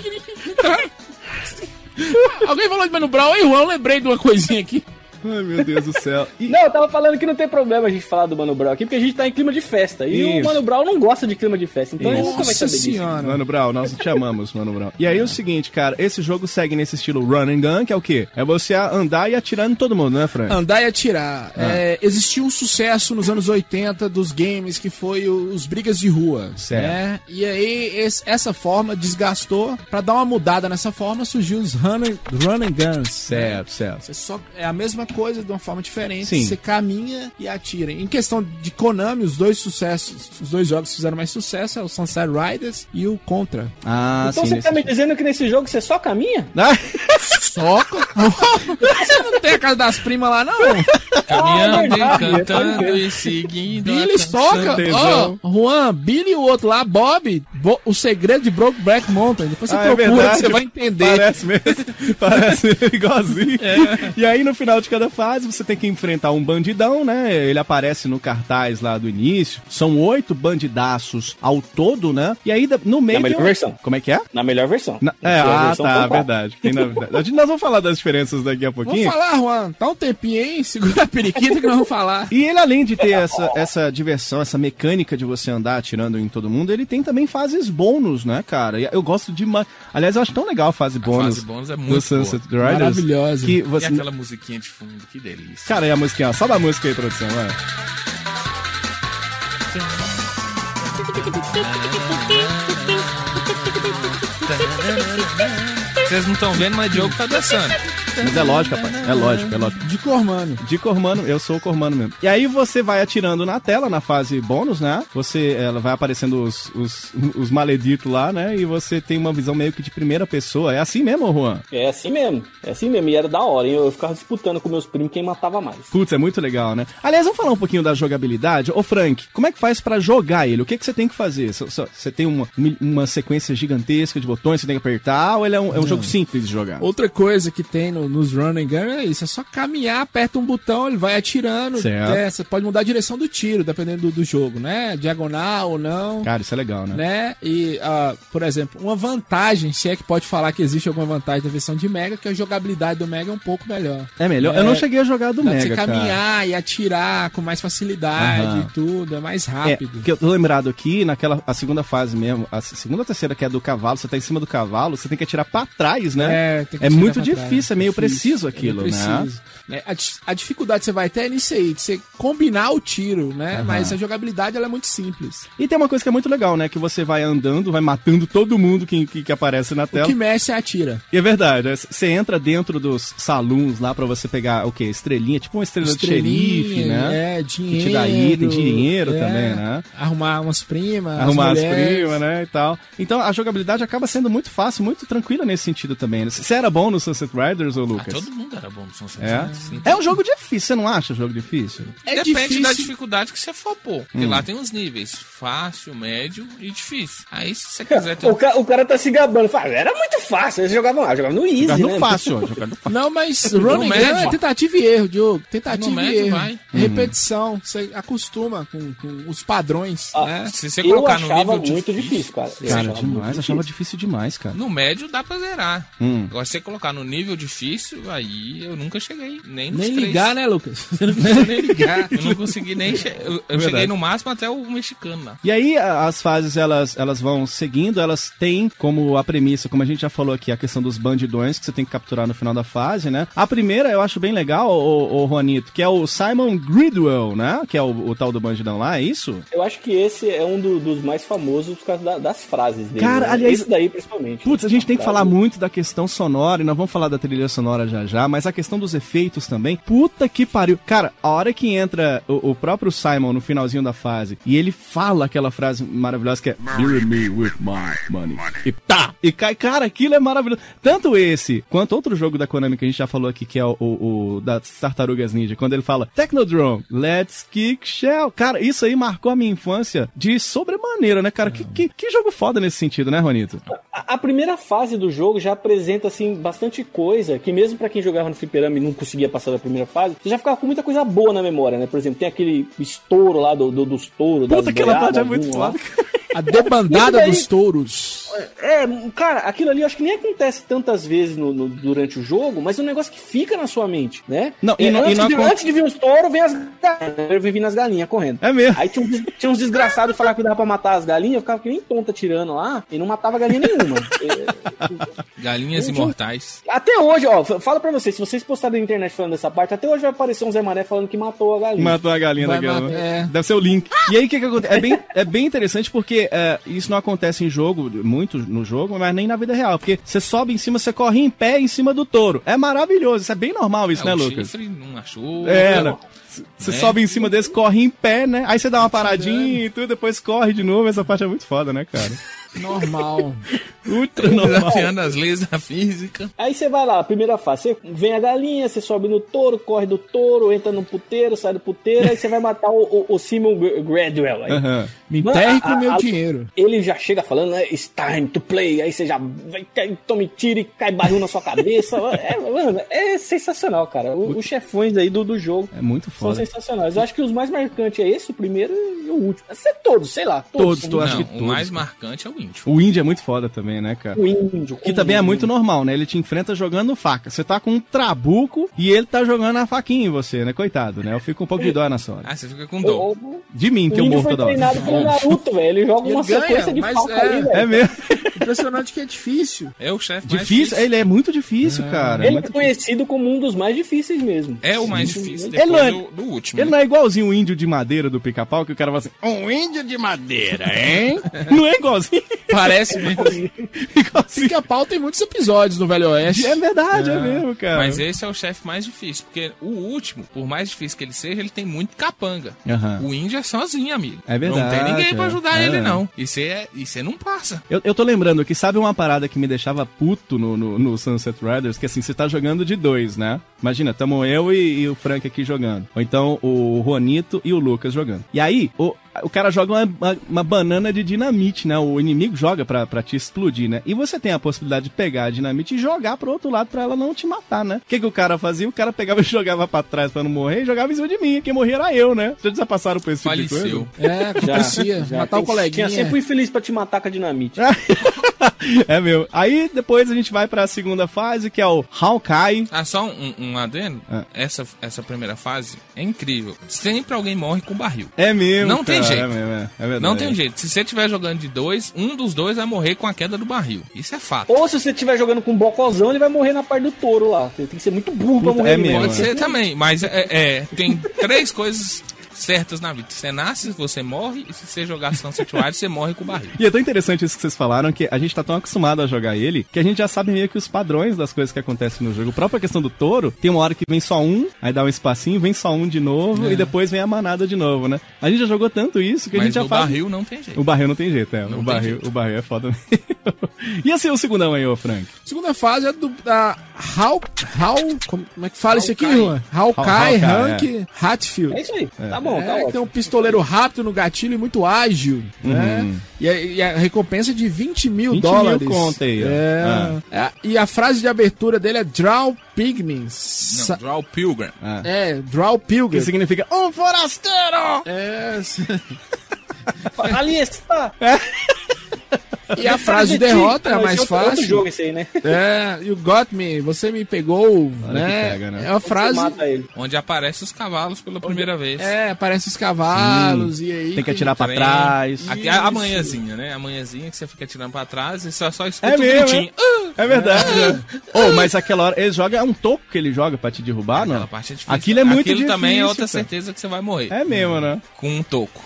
Alguém falou de Mano Brown? Ei, Juan, eu lembrei de uma coisinha aqui. Ai, meu Deus do céu. E- Não, eu tava falando que não tem problema a gente falar do Mano Brown aqui, porque a gente tá em clima de festa. E o Isso. Mano Brown não gosta de clima de festa, então ele nunca vai disso. senhora. Mano Brown, nós te amamos, Mano Brown. E aí é o seguinte, cara, esse jogo segue nesse estilo run and gun, que é o quê? É você andar e atirar em todo mundo, né, Frank? Andar e atirar. É, existiu um sucesso nos anos 80 dos games que foi o- os brigas de rua. Certo. né? E aí esse- essa forma desgastou. Pra dar uma mudada nessa forma, surgiu os run and, run and guns. Certo, certo. Você só, é a mesma coisa de uma forma diferente. Sim. Você caminha e atira. Em questão de Konami, os dois sucessos, os dois jogos que fizeram mais sucesso é o Sunset Riders e o Contra. Ah, Então sim. você nesse tá me dizendo que nesse jogo você só caminha? Ah, Só soca. Você não tem a casa das primas lá, não? Caminhando e verdade, cantando crer. e seguindo. Billy soca. Ó, Tesão. Juan, Billy e o outro lá, Bob, Bo- o segredo de Brokeback Mountain. Depois você Ah, é procura verdade. que você vai entender. Parece mesmo. Parece igualzinho. E aí, no final de cada fase, você tem que enfrentar um bandidão, né? Ele aparece no cartaz lá do início. São oito bandidaços ao todo, né? E aí, no meio. Na melhor um- versão. Como é que é? Na melhor versão. Na- Na É, pior ah, versão, tá, verdade. Tem na verdade. A gente- Nós vamos falar das diferenças daqui a Vamos pouquinho. falar, Juan. Tá um tempinho aí, segura a periquita que nós vamos falar. E ele, além de ter essa, essa diversão, essa mecânica de você andar atirando em todo mundo, ele tem também fases bônus, né, cara? E Eu gosto demais. Aliás, eu acho tão legal a fase bônus. fase bônus é do muito Sunset boa. Riders. Maravilhosa. Que E você... aquela musiquinha de fundo, que delícia. Cara, e a musiquinha? Sobe a música aí, produção, vai. Vocês não estão vendo, mas Diogo tá dançando. Mas é lógico, rapaz. É lógico, é lógico. De Cormano. De Cormano, eu sou o Cormano mesmo. E aí você vai atirando na tela, na fase bônus, né? Você, ela vai aparecendo os, os, os maleditos lá, né? E você tem uma visão meio que de primeira pessoa. É assim mesmo, Juan? É assim mesmo. É assim mesmo. E era da hora, hein? Eu ficava disputando com meus primos quem matava mais. Putz, é muito legal, né? Aliás, vamos falar um pouquinho da jogabilidade. Ô, Frank, como é que faz pra jogar ele? O que, que você tem que fazer? Você tem uma, uma sequência gigantesca de botões que você tem que apertar ou ele é um, é um jogo simples de jogar? Outra coisa que tem no- nos run and gun é isso, é só caminhar, aperta um botão, ele vai atirando. Certo. É, você pode mudar a direção do tiro, dependendo do, do jogo, né? Diagonal ou não. Cara, isso é legal, né? Né? E, ah, por exemplo, uma vantagem, se é que pode falar que existe alguma vantagem da versão de Mega, que a jogabilidade do Mega é um pouco melhor. É melhor? Eu não cheguei a jogar do Mega, você cara. caminhar e atirar com mais facilidade Aham. e tudo, é mais É, rápido. porque eu tô lembrado aqui, naquela a segunda fase mesmo, a segunda ou terceira que é do cavalo, você tá em cima do cavalo, você tem que atirar pra trás, né? É, tem que É muito difícil, trás. é meio preciso é aquilo, né? preciso. Né, A, a dificuldade que você vai ter é nisso aí, de você combinar o tiro, né? Aham. Mas a jogabilidade ela é muito simples. E tem uma coisa que é muito legal, né? Que você vai andando, vai matando todo mundo que, que, que aparece na O tela. que mexe é atira. E é verdade, é, você entra dentro dos saloons lá pra você pegar o quê? Estrelinha, tipo uma estrela de Estrelinha, xerife, né? É, Que dinheiro. te dá item, dinheiro é, também, né? Arrumar umas primas. Arrumar as mulheres. primas, né? E tal. Então a jogabilidade acaba sendo muito fácil, muito tranquila nesse sentido também. né? Você era bom no Sunset Riders, ou Ah, Lucas? todo mundo era bom no Sunset É? Riders, sim. É um jogo difícil, você não acha jogo difícil? É Depende difícil. da dificuldade que você for pôr. Porque Hum. lá tem uns níveis: fácil, médio e difícil. Aí, se você quiser ter O, ca- o cara tá se gabando. Fala, era muito fácil. Eles jogavam lá, jogavam no easy, Jogar né? no fácil, ó, jogar no fácil. Não, mas No running gun médio. é tentativa e erro, Diogo. Tentativa No e médio erro. vai. Repetição. Você acostuma com, com os padrões, Ah, né? Se você Eu colocar no achava nível muito difícil, difícil, cara. Eu Cara, achava demais, difícil. achava difícil demais, cara. No médio dá pra zerar. Hum. Agora, se você colocar no nível difícil, aí eu nunca cheguei. Nem, Nem três. ligar, né, Lucas? Você não nem ligar. Eu não consegui nem. che- Eu, eu cheguei no máximo até o mexicano lá. E aí as fases elas, elas vão seguindo, elas têm como a premissa, como a gente já falou aqui, a questão dos bandidões que você tem que capturar no final da fase, né? A primeira eu acho bem legal, o, Juanito, que é o Simon Gridwell, né? Que é o, o tal do bandidão lá, é isso? Eu acho que esse é um do- dos mais famosos por causa da- das frases dele. Cara, né? aliás- Esse daí, principalmente. Putz, a gente tem que Frase. falar muito da questão sonora, e nós vamos falar da trilha sonora já já, mas a questão dos efeitos também. Puta que pariu. Cara, a hora que entra o, o próprio Simon no finalzinho da fase e ele fala aquela frase maravilhosa que é Bury me with my money. E tá! E cai, cara, aquilo é maravilhoso. Tanto esse quanto outro jogo da Konami que a gente já falou aqui, que é o, o, o das Tartarugas Ninja, quando ele fala Technodrome, let's kick shell. Cara, isso aí marcou a minha infância de sobremaneira, né, cara? Que, que, que jogo foda nesse sentido, né, Ronito? A, a primeira fase do jogo já apresenta, assim, bastante coisa que mesmo pra quem jogava no fliperama e não conseguia passar da primeira fase, você já ficava com muita coisa boa na memória, né? Por exemplo, tem aquele estouro lá do, do- dos touros, Puta, aquela parte é muito foda. A debandada daí- dos touros. É, cara, aquilo ali eu acho que nem acontece tantas vezes no- no- durante o jogo, mas é um negócio que fica na sua mente, né? Não, e É, não- e antes, não de, acon- antes de vir os touros, vem as galinhas. Eu vivi nas galinhas correndo. É mesmo. Aí tinha, uns- tinha uns desgraçados que falavam que dava pra matar as galinhas, eu ficava que nem tonta tirando lá e não matava galinha nenhuma. É, Galinhas imortais. até hoje, ó, fala pra vocês, se vocês postarem na internet falando dessa parte, até hoje vai aparecer um Zé Mané falando que matou a galinha. Matou a galinha Vai daquela. é. Deve ser o link. E aí o que, que acontece? É bem, é bem interessante porque é, isso não acontece em jogo, muito no jogo, mas nem na vida real. Porque você sobe em cima, você corre em pé em cima do touro. É maravilhoso, isso é bem normal isso, É, né, o Lucas? chifre não achou. É, né? Você Né? sobe em cima desse, corre em pé, né? Aí você dá uma paradinha e tudo, depois corre de novo. Essa parte é muito foda, né, cara? Normal. Ultra normal. Desafiando as leis da física. Aí você vai lá, primeira fase, você vem a galinha, você sobe no touro, corre do touro, entra no puteiro, sai do puteiro, aí você vai matar o, o, o Simon Gra- Gradwell. Aí. Aham. Me enterre com meu a- dinheiro. Ele já chega falando, né, it's time to play, aí você já vai, cai, tome tiro e cai barril na sua cabeça. é, mano, é sensacional, cara. O- os chefões aí do, do jogo É muito são foda. sensacionais. Eu acho que os mais marcantes é esse, o primeiro e o último. Ser todos, sei lá. Todos, são tu acha Não, que o todos, mais cara. marcante é o índio. O índio é muito foda também, né, cara? O índio. Que também é muito normal, né? Ele te enfrenta jogando faca. Você tá com um trabuco e ele tá jogando a faquinha em você, né? Coitado, né? Eu fico um pouco de dó nessa hora. Ah, você fica com dó. O, De mim, que o eu índio morro toda hora. treinado pelo Naruto, velho. Ele joga E uma ele ganha, sequência de mas falta é- ali, velho. É mesmo? Impressionante que é difícil. É o chefe mais Difícil? Ele é muito difícil, cara. É Ele é conhecido como um dos mais difíceis mesmo. É o mais difícil Ele depois não é- do, do último. Ele não é igualzinho o índio de madeira do pica-pau, que o cara fala assim, um índio de madeira, hein? não é igualzinho. Parece mesmo. igualzinho. Pica-pau tem muitos episódios no Velho Oeste. É verdade, é, mesmo, cara. Mas esse é o chefe mais difícil, porque o último, por mais difícil que ele seja, ele tem muito capanga. O índio é sozinho, amigo. É verdade, Não tem ninguém pra é. ajudar É. ele, não. E você é, e você não passa. Eu, eu tô lembrando que sabe uma parada que me deixava puto no, no, no Sunset Riders? Que assim, você tá jogando de dois, né? Imagina, tamo eu e, e o Frank aqui jogando. Ou então o Juanito e o Lucas jogando. E aí, o, o cara joga uma, uma, uma banana de dinamite, né? O inimigo joga pra, pra te explodir, né? E você tem a possibilidade de pegar a dinamite e jogar pro outro lado pra ela não te matar, né? O que, que o cara fazia? O cara pegava e jogava pra trás pra não morrer e jogava em cima de mim. Quem morria era eu, né? Vocês já passaram por esse tipo de Faleceu. coisa? É, acontecia. Matar Tem- o coleguinha. Tinha sempre o infeliz pra te matar com a dinamite. é meu. Aí depois a gente vai pra segunda fase, que é o Hawkeye. Ah, só um, um adendo. Ah. Essa, essa primeira fase é incrível. Sempre alguém morre com barril. É mesmo. Não tem cara, jeito. É mesmo, é, é verdade. Não tem jeito. Se você estiver jogando de dois, um dos dois vai morrer com a queda do barril. Isso é fato. Ou se você estiver jogando com um bocozão, ele vai morrer na parte do touro lá. Tem que ser muito burro pra Puta, morrer. é mesmo. Pode ser também, mas é, é, tem três coisas certas na vida. Você nasce, você morre, e se você jogar Sunset Riders, você morre com o barril. E é tão interessante isso que vocês falaram, que a gente tá tão acostumado a jogar ele, que a gente já sabe meio que os padrões das coisas que acontecem no jogo. A própria questão do touro, tem uma hora que vem só um, aí dá um espacinho, vem só um de novo, É. e depois vem a manada de novo, né? A gente já jogou tanto isso que a Mas gente já faz... barril não tem jeito. O barril não tem jeito, é. Não o, barril, jeito. o barril é foda mesmo. e assim, o segundão aí, ô Frank? Segunda fase é do da How, How, como é que fala isso aqui. Juan? Hawkeye, Hawkeye, Hank, Hatfield. É isso aí. Tá bom, tá É, ótimo. tem um pistoleiro rápido no gatilho e muito ágil, né? E a, e a recompensa de 20 mil 20 mil dólares. conta aí, ó. É. É, E a frase de abertura dele é Draw Pygmies. Não, Draw Pilgrim. Ah. É, Draw Pilgrim. Que significa um forasteiro! É, Ali está. E a frase de derrota é a Não, mais é outro- Outro fácil. jogo esse aí, né? É, you got me, você me pegou, né? pega, né? É uma Você frase. Onde aparecem os cavalos pela primeira vez. É, aparecem os cavalos e aí. Tem que atirar pra Trem. trás. Aqui, a, a manhãzinha, né? A manhãzinha que você fica atirando pra trás e só, só escuta É um mesmo, gritinho. É verdade. né? Oh, mas aquela hora, ele joga, é um toco que ele joga pra te derrubar, não? Aquela parte é difícil. Aquilo é muito Aquilo difícil. também é outra cara. certeza que você vai morrer. É mesmo, né? Com um toco.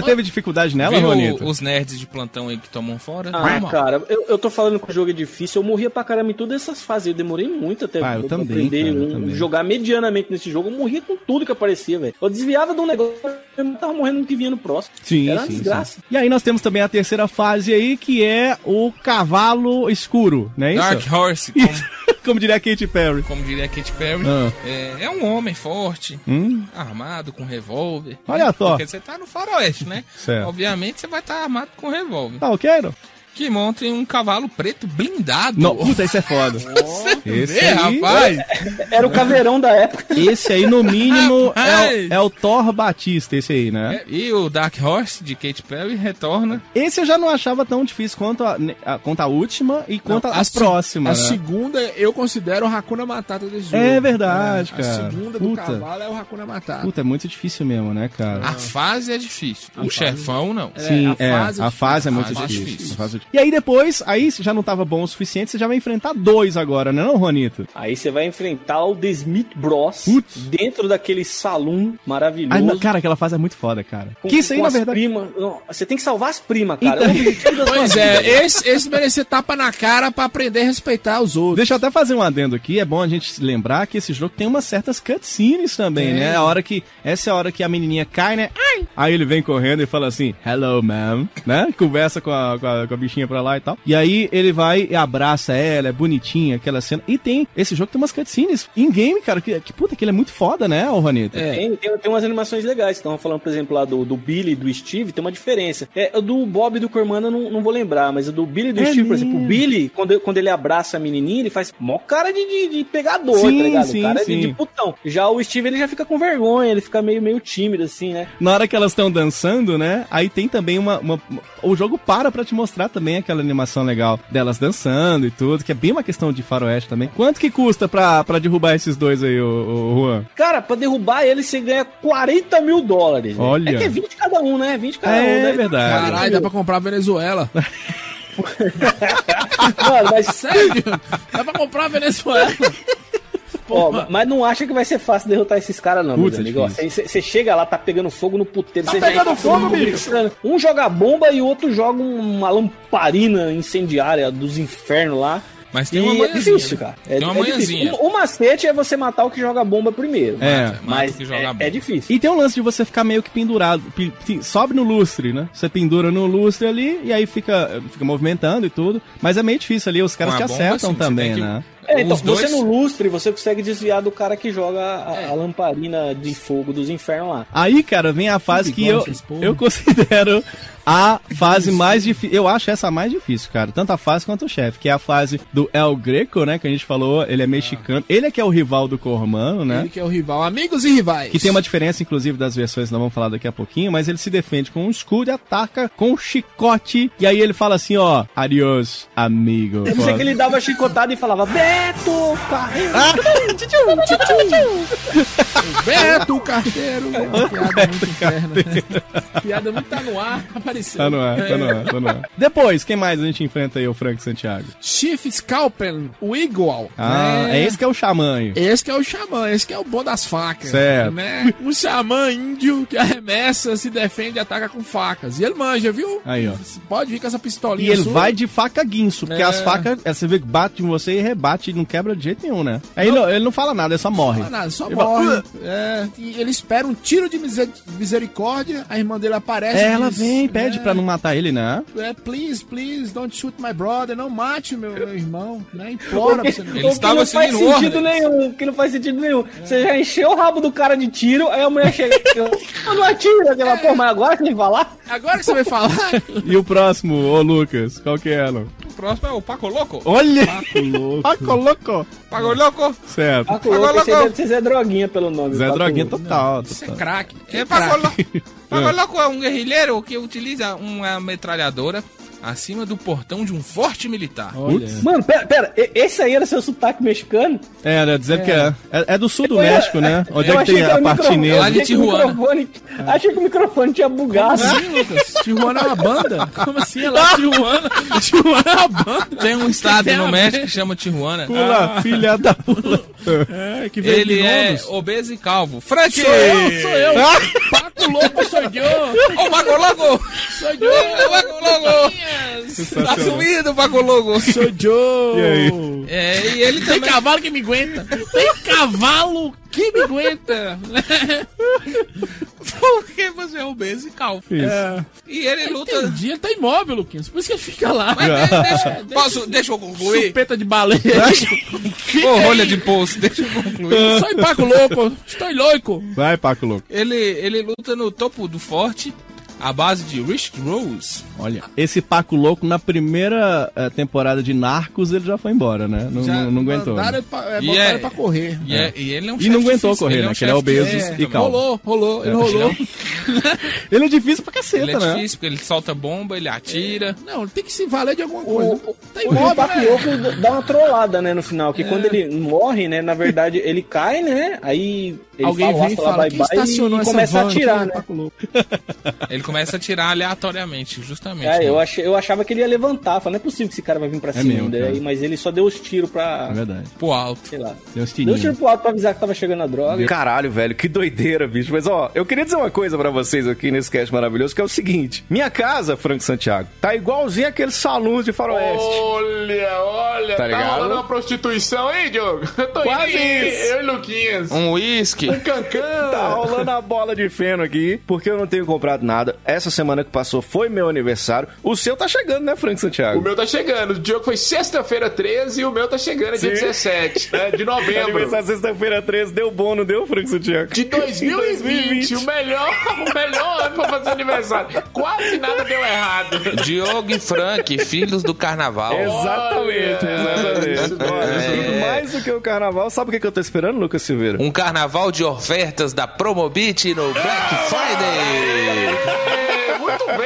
Você teve dificuldade nela, Viu Ronito? os nerds de plantão aí que tomam fora? Ah, Normal. cara, eu, eu tô falando que o jogo é difícil. Eu morria pra caramba em todas essas fases. Eu demorei muito até Ah, eu pra também, aprender, cara, eu um- também. jogar medianamente nesse jogo. Eu morria com tudo que aparecia, velho. Eu desviava de um negócio, eu não tava morrendo no que vinha no próximo. Sim, Era uma sim, desgraça. sim. E aí nós temos também a terceira fase aí, que é o cavalo escuro, é isso? Dark Horse, como, Como diria a Katy Perry. como diria a Katy Perry, Ah. é, é um homem forte, Hum? armado com revólver. Olha só. Porque você tá no faroeste, né? Certo. Obviamente você vai estar armado com revólver. Tá ok, não? Que monta em um cavalo preto blindado. Não, puta, esse é foda. Você Esse vê, aí- rapaz? Era o caveirão da época. Esse aí, no mínimo, é é o Thor Batista, esse aí, né? É, e o Dark Horse de Katy Perry retorna. Esse eu já não achava tão difícil quanto a, a- quanto a última e quanto a, se- próxima, A né? segunda eu considero o Hakuna Matata desse jogo. É verdade, É, cara. A segunda do Puta. cavalo é o Hakuna Matata. Puta, é muito difícil mesmo, né, cara? A fase é difícil. O chefão, não. Sim, a é, fase é a fase é muito A fase é difícil. difícil. A fase é difícil. E aí depois, aí já não tava bom o suficiente, você já vai enfrentar dois agora, né não, Juanito? Aí você vai enfrentar o The Smith Bros Putz. dentro daquele salão maravilhoso. Ai, cara, aquela fase é muito foda, cara. com- que isso aí, na verdade... Primas. Não, você tem que salvar as primas, cara. Então- É Pois é, esse, esse merecia tapa na cara pra aprender a respeitar os outros. Deixa eu até fazer um adendo aqui. É bom a gente lembrar que esse jogo tem umas certas cutscenes também, Tem. né? A hora que. Essa é a hora que a menininha cai, né? Ai! Aí ele vem correndo e fala assim, hello, ma'am, né? Conversa com a, com a, com a bichinha bichinha pra lá e tal. E aí ele vai e abraça ela, é bonitinha aquela cena. E tem, esse jogo tem umas cutscenes in-game, cara, que, que puta, que ele é muito foda, né, ô Juanito? É. Tem, tem, tem umas animações legais. Estavam falando, por exemplo, lá do, do Billy e do Steve, tem uma diferença. É, o do Bob e do Cormana eu não, não vou lembrar, mas o do Billy e do É Steve, por exemplo, o. Billy, quando, quando ele abraça a menininha, ele faz mó cara de, de, de pegador, Sim, tá ligado? sim, cara sim. De, de putão. Já o Steve, ele já fica com vergonha, ele fica meio, meio tímido, assim, né? Na hora que elas estão dançando, né? Aí tem também uma, uma- O jogo para pra te mostrar também aquela animação legal delas dançando e tudo, que é bem uma questão de faroeste também. Quanto que custa pra, pra derrubar esses dois aí, ô, ô Juan? Cara, pra derrubar ele, você ganha 40 mil dólares. né? Olha. É que é 20 cada um, né? 20 cada É um, né? verdade. Caralho, dá pra comprar a Venezuela. Mano, mas Sério? Dá pra comprar a Venezuela. Ó, mas não acha que vai ser fácil derrotar esses caras, não, Putz, meu é amigo. Difícil. Você você chega lá, tá pegando fogo no puteiro. Tá pegando já- fogo, um bicho? Um joga bomba e o outro joga uma lamparina incendiária dos infernos lá. Mas tem E uma é manhãzinha. difícil, cara. É, Tem uma é difícil. manhãzinha. O, o macete é você matar o que joga bomba primeiro. É. Mata mas o que joga é, bomba. é difícil. E tem um lance de você ficar meio que pendurado, sobe no lustre, né? Você pendura no lustre ali e aí fica, fica movimentando e tudo. Mas é meio difícil ali, os caras te bomba, acertam sim, você também, né? É, então, dois- você no lustre, você consegue desviar do cara que joga a, É. a lamparina de fogo dos infernos lá. Aí, cara, vem a fase que eu, eu considero a fase mais difícil. Eu acho essa a mais difícil, cara. Tanto a fase quanto o chefe, que é a fase do El Greco, né? Que a gente falou, ele é mexicano. Ele é que é o rival do Cormano, né? Ele que é o rival. Amigos e rivais. Que tem uma diferença, inclusive, das versões, nós vamos falar daqui a pouquinho, mas ele se defende com um escudo e ataca com um chicote. E aí ele fala assim, ó, adiós, amigo. Eu não sei que ele dava chicotada e falava, Beto, carreiro. Ah, Beto, o carteiro. Piada muito interna. Piada muito tá no ar. Apareceu. Tá no ar, tá no ar, tá no ar. Depois, quem mais a gente enfrenta aí, o Frank Santiago? Chief Scalpen, o Igual. Ah, é esse que é o xamã aí. Esse que é o xamã, esse que é o bom das facas. Certo. Né? Um xamã índio que arremessa, se defende e ataca com facas. E ele manja, viu? Aí, ó. Você Pode vir com essa E pistolinha ele sua. vai de faca guinso, porque É. as facas, é, você vê que bate em você e rebate, não quebra de jeito nenhum, né? Aí ele não, ele não fala nada, ele só morre. Não, nada, só Ele morre. fala, É, e ele espera um tiro de miser- misericórdia, a irmã dele aparece. É, ela diz, vem, pede é, pra não matar ele, né? É, please, please, don't shoot my brother, não mate o meu, meu irmão, né? Implora pra você não. Ele estava não faz sentido ordens. nenhum, que não faz sentido nenhum. Você já encheu o rabo do cara de tiro, aí a mulher chega e eu, "Eu não atira aquela porra, mas agora que ele vai lá? Agora que você vai falar, E o próximo, ô Lucas, qual que é, não? O próximo é o Paco Louco. Olha! Paco louco. Paco louco! Paco Louco. Certo. Paco Louco, agora. deve ser Zé Droguinha pelo nome. Zé Paco Droguinha Louco. total, isso é craque. É, É craque. Louco. Paco Louco é um guerrilheiro que utiliza uma metralhadora acima do portão de um forte militar. Olha. Mano, pera, pera, esse aí era seu sotaque mexicano? É, né, dizendo que é. é. é do sul do Eu ia- México, né? Onde eu é que tem era a o parte microfone- chinesa? Lá de achei que o Tijuana. microfone- Achei que o microfone tinha bugado. Sim, Lucas. Tijuana é uma banda? Como assim? É lá Tijuana. Tijuana é uma banda. Tem um estado Tem no México que chama Tijuana. Pula, filha da pula. É, que veio Ele de é obeso e calvo. Frank! Sou eu, sou eu. Paco louco sou eu. Ô, Paco Louco! Sou eu. Paco Louco! Tá sumido, Paco Louco! Sou eu. E aí? É, e ele Tem também... cavalo que me aguenta. Tem cavalo que me aguenta. Porque você é obeso e calvo. É. E ele luta... Entendi, ele tá imóvel, Luquinhas. Por isso que ele fica lá. Mas de- deixa, posso, deixa eu concluir? Chupeta de baleia. Ô, rolha de poço, deixa eu concluir. Sou Paco louco. Estou louco. Vai, Paco louco. Ele, ele luta no topo do forte, à base de Rich Rose. Olha, esse Paco louco, na primeira eh, temporada de Narcos, ele já foi embora, né? Não, Já não, não aguentou. mandaram né? ele pra, é, E botaram é- ele pra correr. E, é- e ele é um E chefe não aguentou difícil, correr, ele é né? um Que ele é chefe obeso difícil e também. calvo. Rolou, rolou, ele É. rolou. Ele é difícil pra caceta, Ele é né? difícil, porque ele solta bomba, ele atira. Não, ele tem que se valer de alguma coisa. O, tá o imóvel, né? Louco dá uma trollada, né, no final. Que quando ele morre, né, na verdade, ele cai, né, aí ele Alguém fala, vem e "Hasta lá, fala, bye, quem bye", estacionou e essa começa a van atirar, aqui? né. Paco louco. Ele começa a atirar aleatoriamente, justamente. É, né? eu, achei, eu achava que ele ia levantar. Falei, não é possível que esse cara vai vir pra cima mesmo, ainda. cara. Aí, mas ele só deu os tiros pra. É verdade. Pro alto. Sei lá. Deu tirinhos. os tiros pro alto pra avisar que tava chegando a droga. Caralho, velho, que doideira, bicho. Mas ó, eu queria dizer uma coisa pra vocês aqui nesse cast maravilhoso, que é o seguinte: minha casa, Franco Santiago, tá igualzinho aqueles salões de faroeste. Olha, olha, Tá tá, ligado? rolando uma prostituição, hein, Diogo? Eu tô Quase indo isso. eu e Luquinhas. Um uísque. Um cancan. Tá rolando a bola de feno aqui, porque eu não tenho comprado nada. Essa semana que passou foi meu aniversário. O seu tá chegando, né, Frank O Santiago? meu tá chegando. O Diogo foi sexta-feira 13 e o meu tá chegando é dia Sim. 17 né, de novembro. Aniversário sexta-feira 13, deu bom, não deu, Frank Santiago? De 2020, o melhor, o melhor ano pra fazer aniversário. Quase nada deu errado. Diogo e Frank, filhos do carnaval. Exatamente, exatamente. Olha, é. mais do que o carnaval, sabe o que que eu tô esperando, Lucas Silveira? Um carnaval de ofertas da Promobit no Black Friday. É, muito bem. Ah,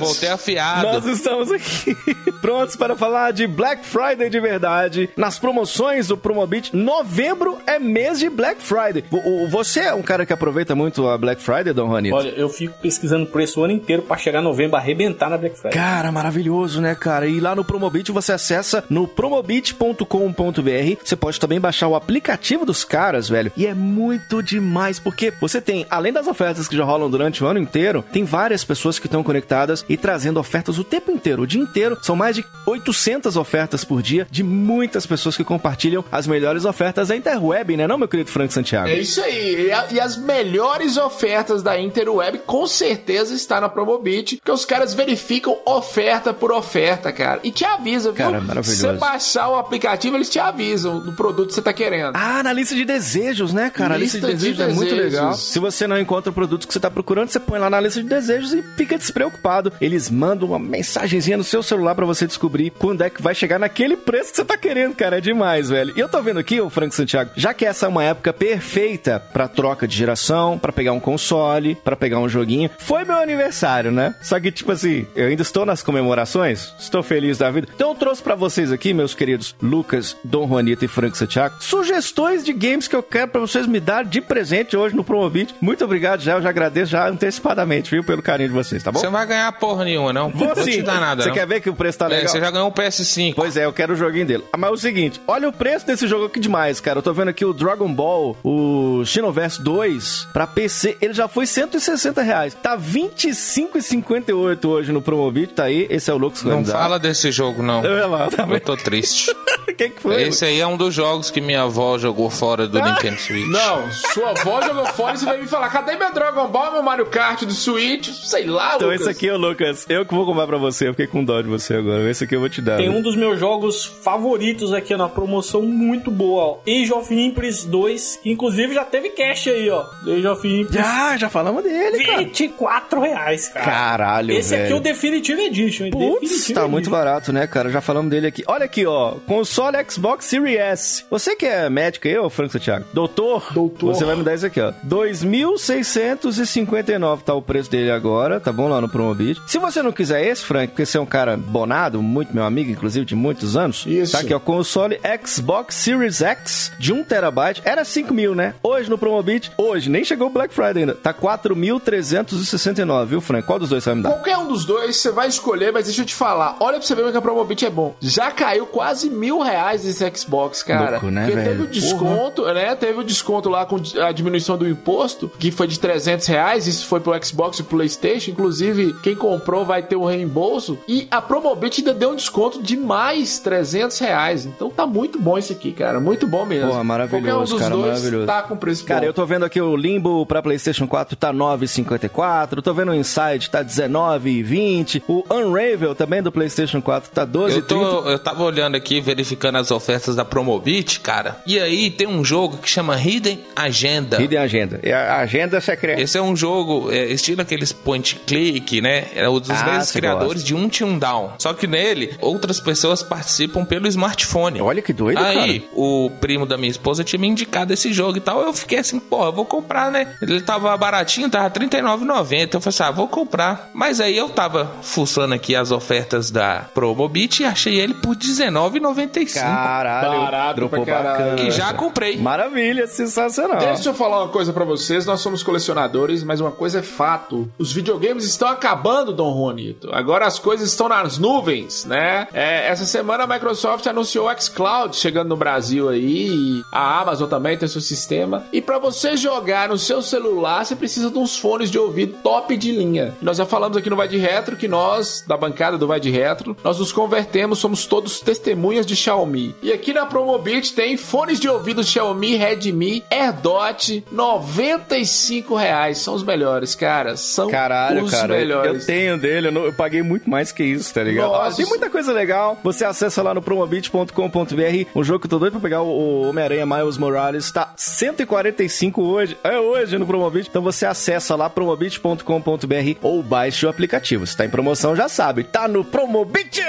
voltei afiado. Nós estamos aqui prontos para falar de Black Friday de verdade. Nas promoções do Promobit, novembro é mês de Black Friday. O- o- Você é um cara que aproveita muito a Black Friday, Dom Juanito? Olha, eu fico pesquisando preço o ano inteiro pra chegar novembro, arrebentar na Black Friday. Cara, maravilhoso, né, cara? E lá no Promobit você acessa no promobit.com.br. Você pode também baixar o aplicativo dos caras, velho. E é muito demais, porque você tem, além das ofertas que já rolam durante o ano inteiro, tem várias pessoas que estão conectadas e trazendo ofertas o tempo inteiro, o dia inteiro. São mais de 800 ofertas por dia de muitas pessoas que compartilham as melhores ofertas da interweb, né, não, meu querido Frank Santiago? É isso aí. E, a- e as melhores ofertas da Interweb com certeza está na Promobit, porque os caras verificam oferta por oferta, cara. E te avisam, viu? Cara, maravilhoso. Se você baixar o aplicativo, eles te avisam do produto que você tá querendo. Ah, na lista de desejos, né, cara? a lista de Lista de desejos é muito desejos. legal. Se você não encontra o produto que você tá procurando, você põe lá na lista de desejos e fica despreocupado. Eles mandam uma mensagenzinha no seu celular pra você descobrir quando é que vai chegar naquele preço que você tá querendo, cara. É demais, velho. E eu tô vendo aqui, o Frank Santiago, já que essa é uma época perfeita pra troca de geração, pra pegar um console, pra pegar um joguinho, foi meu aniversário, né? Só que, tipo assim, eu ainda estou nas comemorações, estou feliz da vida. Então eu trouxe pra vocês aqui, meus queridos Lucas, Dom Juanito e Frank Santiago, sugestões de games que eu quero pra vocês me dar de presente hoje no Promobit. Muito obrigado já, eu já agradeço já antecipadamente, viu, pelo carinho de vocês, tá bom? Você vai ganhar porra nenhuma, não. Vou Vou sim. te dar nada, Você quer ver que o preço tá É, legal? você já ganhou um PS5. Pois é, eu quero o joguinho dele. Ah, Mas é o seguinte, olha o preço desse jogo aqui demais, cara. Eu tô vendo aqui o Dragon Ball, o Xenoverse 2, pra PC, ele já foi 160 reais. Tá 25,58 hoje no Promobit, tá aí. Esse é o Lucas que vai Não fala desse jogo, não. Olha lá, tá Eu tô triste. Quem que foi? Esse aí é um dos jogos que minha avó jogou fora do Nintendo Switch. Não, sua avó jogou fora e você vai me falar: cadê meu Dragon Ball, meu Mario Kart do Switch? Sei lá, Então Lucas. esse aqui é o Lucas. Eu que vou comprar pra você. Eu fiquei com dó de você agora. Esse aqui eu vou te dar. Tem viu? um dos meus jogos favoritos aqui ó, na promoção muito boa, ó. Age of Empires 2, que inclusive já teve cash aí, ó. Age of Empires. Já, já falamos dele, cara. 24 reais, cara. Caralho, Esse aqui é velho. o Definitive Edition, hein? Putz, Definitive tá Edition. muito barato, né, cara? Já falamos dele aqui. Olha aqui, ó. Console Xbox Series S. Você que é médico aí, ô Franco Santiago? Doutor? Doutor. Você vai me dar isso aqui, ó. 2.659 tá o preço dele agora, tá bom? Lá no Promobit. Se você não quiser esse, Frank, porque você é um cara bonado, muito meu amigo, inclusive, de muitos anos. Isso. Tá aqui, ó. Console Xbox Series X de 1 terabyte. Era 5 mil, né? Hoje no Promobit, hoje, nem chegou o Black Friday ainda. Tá 4.369, viu, Frank? Qual dos dois você vai me dar? Qualquer um dos dois, você vai escolher, mas deixa eu te falar. Olha pra você ver como é que a Promobit é bom. Já caiu quase mil reais esse Xbox, cara. Louco, né, Porque velho? teve o desconto, né? Teve o desconto lá com a diminuição do imposto, que foi de 300 reais. Isso foi pro Xbox e pro PlayStation. Inclusive, quem comprou vai ter o reembolso. E a Promobit ainda deu um desconto de mais 300 reais. Então tá muito bom esse aqui, cara. Muito bom mesmo. Porra, maravilhoso, Qualquer um dos cara, dois maravilhoso. tá com preço Cara, bom. eu tô vendo aqui o Limbo pra PlayStation 4 tá 9,54. Tô vendo o Inside tá 19,20. O Unravel também do PlayStation 4 tá Eu, 12,30. tô, eu tava olhando aqui, verificando as ofertas da Promobit, cara. E aí tem um jogo que chama Hidden Agenda. Hidden Agenda. É a agenda secreta. Esse é um jogo, é, estilo aqueles point click, né? É um dos Ah, mesmos criadores gosta. de Until Down. Só que nele, outras pessoas participam pelo smartphone. Olha que doido, Aí, cara. o primo da minha esposa tinha me indicado esse jogo e tal. Eu fiquei assim, pô, eu vou comprar, né? Ele tava baratinho, tava R$39,90. Eu falei assim, ah, vou comprar. Mas aí eu tava fuçando aqui as ofertas da Promobit e achei ele por R$19,95. Caralho, Barato dropou bacana. E já comprei. Maravilha, sensacional. Deixa eu falar uma coisa pra vocês, nós somos colecionadores, mas uma coisa é fato. Os videogames estão acabando, Dom Juanito. Agora as coisas estão nas nuvens. né? É, essa semana a Microsoft anunciou o xCloud chegando no Brasil aí, e a Amazon também tem seu sistema. E para você jogar no seu celular, você precisa de uns fones de ouvido top de linha. Nós já falamos aqui no Vai de Retro que nós, da bancada do Vai de Retro, nós nos convertemos, somos todos testemunhas de Xiaomi. E aqui na Promobit tem fones de ouvido Xiaomi Redmi AirDot, 95 reais. São os melhores, cara. São Caralho, os cara. melhores. Eu tenho dele, eu, não- eu paguei muito mais que isso, tá ligado? Nossa. Tem muita coisa legal. Você acessa lá no promobit.com.br. Um jogo que eu tô doido pra pegar, o Homem-Aranha Miles Morales, tá 145 hoje. É hoje no Promobit. Então você acessa lá promobit.com.br ou baixe o aplicativo. Se tá em promoção, já sabe. Tá no Promobit!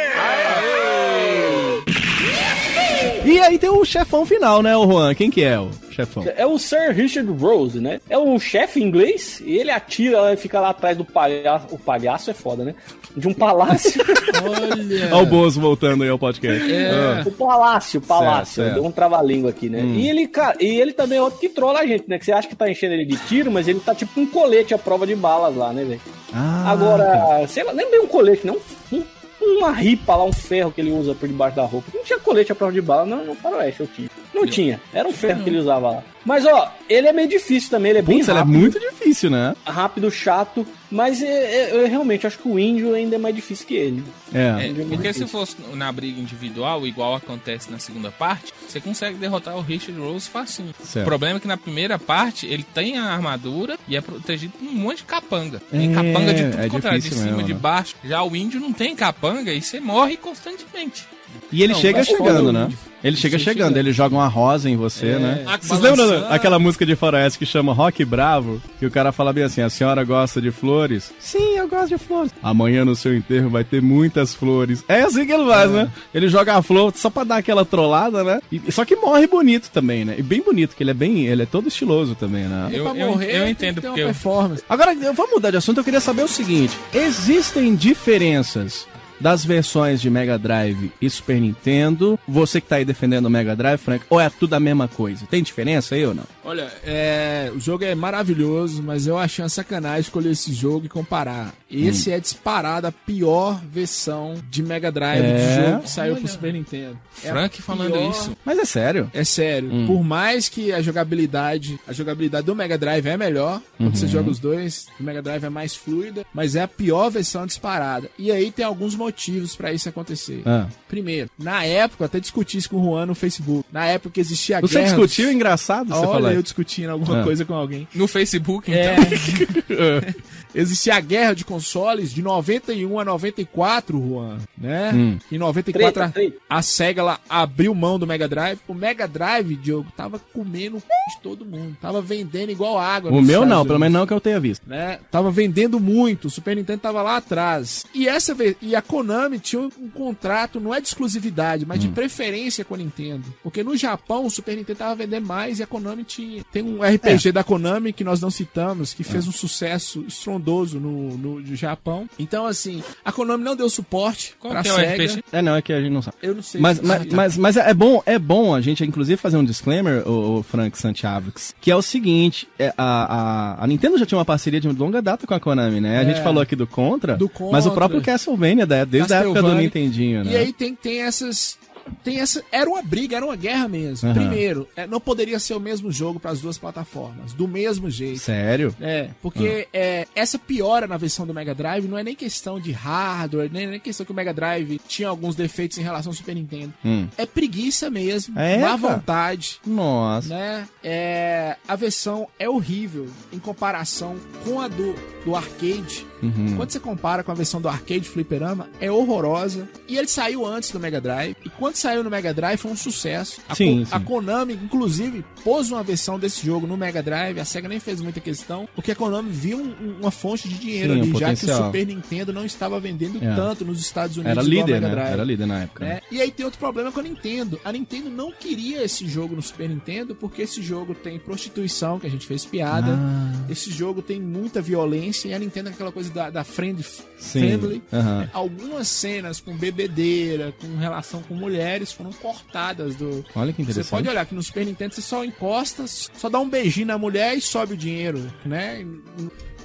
E aí tem o chefão final, né, o Juan? Quem que é o chefão? É o Sir Richard Rose, né? É um chefe inglês e ele atira e fica lá atrás do palhaço. O palhaço é foda, né? De um palácio. Olha. Olha o Bozo voltando aí ao podcast. Ah. O palácio, o palácio. Certo, certo. Deu um trava-língua aqui, né? Hum. E ele, cara, e ele também é outro que trola a gente, né? Que você acha que tá enchendo ele de tiro, mas ele tá tipo com um colete à prova de balas lá, né, velho? Ah, Agora, sei lá, nem bem um colete, não. Um, uma ripa lá, um ferro que ele usa por debaixo da roupa. Não tinha colete à prova de bala, não, no faroeste eu tinha. Não tinha. Era um ferro que ele usava lá. Mas, ó, ele é meio difícil também, ele é bem Putz, ele é rápido. muito difícil, né? Rápido, chato, mas é- é- eu realmente acho que o índio ainda é mais difícil que ele. É. É, porque se fosse na briga individual, igual acontece na segunda parte, você consegue derrotar o Richard Rose facinho. Certo. O problema é que na primeira parte ele tem a armadura e é protegido por um monte de capanga. Tem É, capanga de tudo é quanto é, de cima, mesmo, de né? baixo. Já o índio não tem capanga e você morre constantemente. E ele Não, chega chegando, né? Ele chega Chega chegando, chegando. ele joga uma rosa em você, É. né? Vocês lembram balançando. daquela música de faroeste que chama Rock Bravo? Que o cara fala bem assim, a senhora gosta de flores? Sim, eu gosto de flores. Amanhã no seu enterro vai ter muitas flores. É assim que ele faz, né? Ele joga a flor só pra dar aquela trollada, né? E- só que morre bonito também, né? E bem bonito, que ele é bem, ele é todo estiloso também, né? Eu, pra eu, morrer, eu tem entendo porque eu, performance. Agora, eu vou mudar de assunto, eu queria saber o seguinte: existem diferenças das versões de Mega Drive e Super Nintendo? Você que tá aí defendendo o Mega Drive, Frank, ou é tudo a mesma coisa? Tem diferença aí ou não? Olha, é, o jogo é maravilhoso, mas eu achei uma sacanagem escolher esse jogo e comparar. Esse Hum. é disparado a pior versão de Mega Drive É? de jogo que saiu Olha. pro Super Nintendo. É Frank falando pior- isso. Mas é sério. É sério. Hum. Por mais que a jogabilidade, a jogabilidade do Mega Drive é melhor, quando Uhum. você joga os dois, o Mega Drive é mais fluida, mas é a pior versão disparada. E aí tem alguns motivos pra isso acontecer. Ah. Primeiro, na época, eu até discuti isso com o Juan no Facebook. Na época existia a Você guerra. discutiu? É engraçado você Olha, falar. eu discutindo alguma Ah. coisa com alguém. no Facebook, É. Existia a guerra de consoles de 91 a 94, Juan, né? Hum. Em 94 Treta, a- treta. a SEGA lá abriu mão do Mega Drive. O Mega Drive, Diogo, tava comendo o c... de todo mundo. Tava vendendo igual água. O meu Estados não, pelo Unidos, menos não que eu tenha visto. Né? Tava vendendo muito. O Super Nintendo tava lá atrás. E essa vez, e a Konami tinha um, um contrato, não é de exclusividade, mas de Hum. preferência com a Nintendo. Porque no Japão o Super Nintendo tava vendendo mais e a Konami tinha. Tem um RPG da Konami que nós não citamos, que fez um sucesso estrondoso no, no, no Japão. Então, assim, a Konami não deu suporte Qual pra que é o SEGA. RPG? É, não, é que a gente não sabe. Eu não sei. Mas, se mas, sabe. mas, mas é bom, é bom a gente, inclusive, fazer um disclaimer, o, o Frank Santiago, que é o seguinte: é, a, a, a Nintendo já tinha uma parceria de longa data com a Konami, né? A É. gente falou aqui do Contra, Do mas o Contra. próprio Castlevania, né? desde a época do. Nintendinho, né? E aí tem, tem essas. Tem essa. Era uma briga, era uma guerra mesmo. Aham. Primeiro, é, não poderia ser o mesmo jogo para as duas plataformas. Do mesmo jeito. Sério? É, porque é, essa piora na versão do Mega Drive não é nem questão de hardware, nem, nem questão que o Mega Drive tinha alguns defeitos em relação ao Super Nintendo. Hum. É preguiça mesmo, É, má vontade, Nossa. né? É, a versão é horrível em comparação com a do, do arcade. Uhum. Quando você compara com a versão do arcade fliperama, é horrorosa. E ele saiu antes do Mega Drive. E quando saiu no Mega Drive foi um sucesso. A, Sim, Ko- sim. a Konami, inclusive, pôs uma versão desse jogo no Mega Drive. A SEGA nem fez muita questão, porque a Konami viu um- uma fonte de dinheiro Sim, ali, um já que o potencial. Super Nintendo não estava vendendo É. tanto nos Estados Unidos Era líder, né? Drive. Era líder na época. né? né? E aí tem outro problema com a Nintendo. A Nintendo não queria esse jogo no Super Nintendo porque esse jogo tem prostituição, que a gente fez piada. Ah. Esse jogo tem muita violência e a Nintendo é aquela coisa da, da friend, Sim. Aham. É, Algumas cenas com bebedeira, com relação com mulheres foram cortadas do. Olha que Você interessante. pode olhar que no Super Nintendo você só encosta, só dá um beijinho na mulher e sobe o dinheiro, né?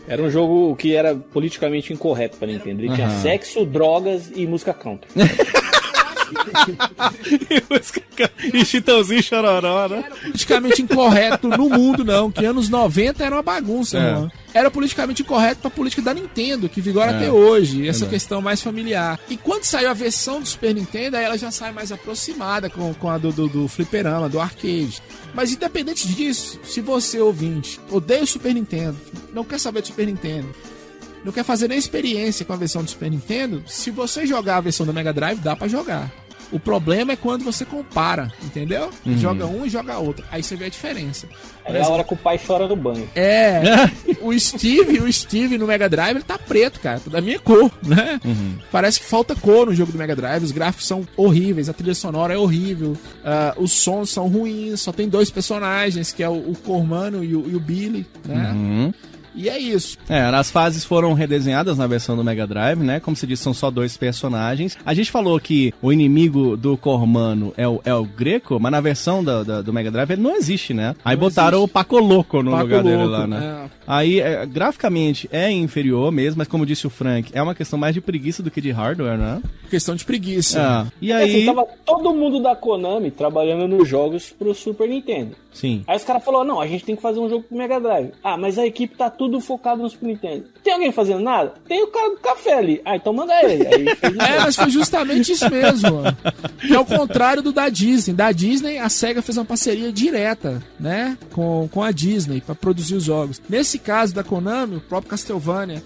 Era um jogo que era politicamente incorreto pra Nintendo. Ele tinha Aham. sexo, drogas e música country. e Chitãozinho Chororó, né? politicamente incorreto no mundo, não. Que anos 90 era uma bagunça, É. mano. Era politicamente incorreto pra política da Nintendo, que vigora É. até hoje. Essa Verdade. questão mais familiar. E quando saiu a versão do Super Nintendo, aí ela já sai mais aproximada com, com a do, do, do fliperama, do arcade. Mas independente disso, se você, ouvinte, odeia o Super Nintendo, não quer saber do Super Nintendo, não quer fazer nem experiência com a versão do Super Nintendo, se você jogar a versão do Mega Drive, dá pra jogar. O problema é quando você compara, entendeu? Uhum. Joga um e joga outro. Aí você vê a diferença. É a exemplo, hora que o pai chora no banho. é, o Steve, o Steve no Mega Drive, ele tá preto, cara, da minha cor, né? Parece que falta cor no jogo do Mega Drive, os gráficos são horríveis, a trilha sonora é horrível, ah, os sons são ruins, só tem dois personagens, que é o, o Cormano e o, e o Billy, né? Uhum. E é isso. É, as fases foram redesenhadas na versão do Mega Drive, né? Como se disse, são só dois personagens. A gente falou que o inimigo do Cormano é o, é o Greco, mas na versão da- da- do Mega Drive ele não existe, né? Aí Não botaram o Paco Louco no Paco lugar dele Louco, lá, né? é. Aí, é, graficamente, é inferior mesmo, mas como disse o Frank, é uma questão mais de preguiça do que de hardware, né? Questão de preguiça. Ah, e assim, aí... tava todo mundo da Konami trabalhando nos jogos pro Super Nintendo. Sim. Aí os caras falaram, não, a gente tem que fazer um jogo pro Mega Drive. Ah, mas a equipe tá tudo focado no Super Nintendo. Tem alguém fazendo nada? Tem o cara do café ali. Ah, então manda ele. Aí É, mas foi justamente isso mesmo. Que é o contrário do da Disney. Da Disney, a SEGA fez uma parceria direta, né? Com, com a Disney pra produzir os jogos. Nesse caso da Konami, o próprio Castlevania,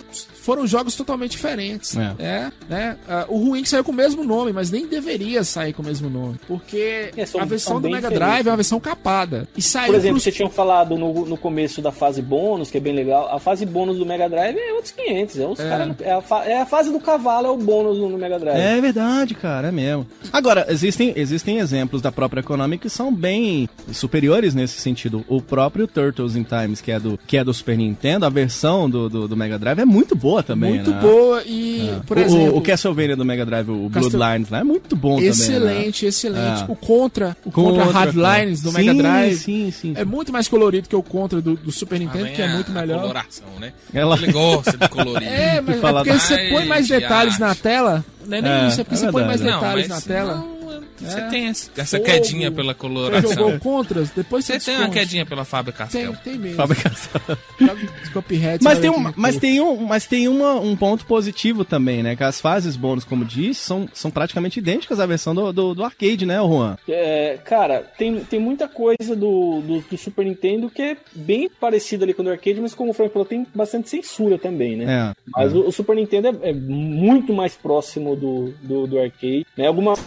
foram jogos totalmente diferentes. É. É, né? Ah, o ruim que saiu com o mesmo nome, mas nem deveria sair com o mesmo nome. Porque É, são- a versão são do Mega diferentes. Drive é uma versão capada. E saiu Por exemplo, pros- você tinha falado no, no começo da fase bônus, que é bem legal. A fase bônus do Mega Drive é outros 500. É, os É. cara é, a, fa- é a fase do cavalo, é o bônus no, no Mega Drive. É verdade, cara, é mesmo. Agora, existem, existem exemplos da própria Konami que são bem superiores nesse sentido. O próprio Turtles in Times, que é do, que é do Super Nintendo, a versão do, do, do Mega Drive é muito boa também, muito né? boa e, por o, exemplo... o Castlevania do Mega Drive, o Castle- Bloodlines lá, é muito bom também. Excelente, né? excelente. É. O Contra, o Contra, Contra, Hardlines do sim, Mega Drive sim, sim, é muito mais colorido que o Contra do, do Super Nintendo, que é a- muito a melhor. coloração, né? Ela- Ele gosta de colorir. É, mas é porque você põe mais Ai, detalhes de na tela. Não é nem É, isso, é porque é você põe mais detalhes na tela. Você É. tem essa Fogo. quedinha pela Você coloração. jogou Contras, depois você Você tem uma quedinha pela Fábio Castel. Tem, tem mesmo. Fabricação. Joga Cuphead, Mas você tem, um, mas tem, um, mas tem uma, um ponto positivo também, né? Que as fases bônus, como disse, são, são praticamente idênticas à versão do, do, do arcade, né, Juan? É, cara, tem, tem muita coisa do, do, do Super Nintendo que é bem parecida ali com o do arcade, mas como o Frank falou, tem bastante censura também, né? É. Mas o, o Super Nintendo é, é muito mais próximo do, do, do arcade, né? Algumas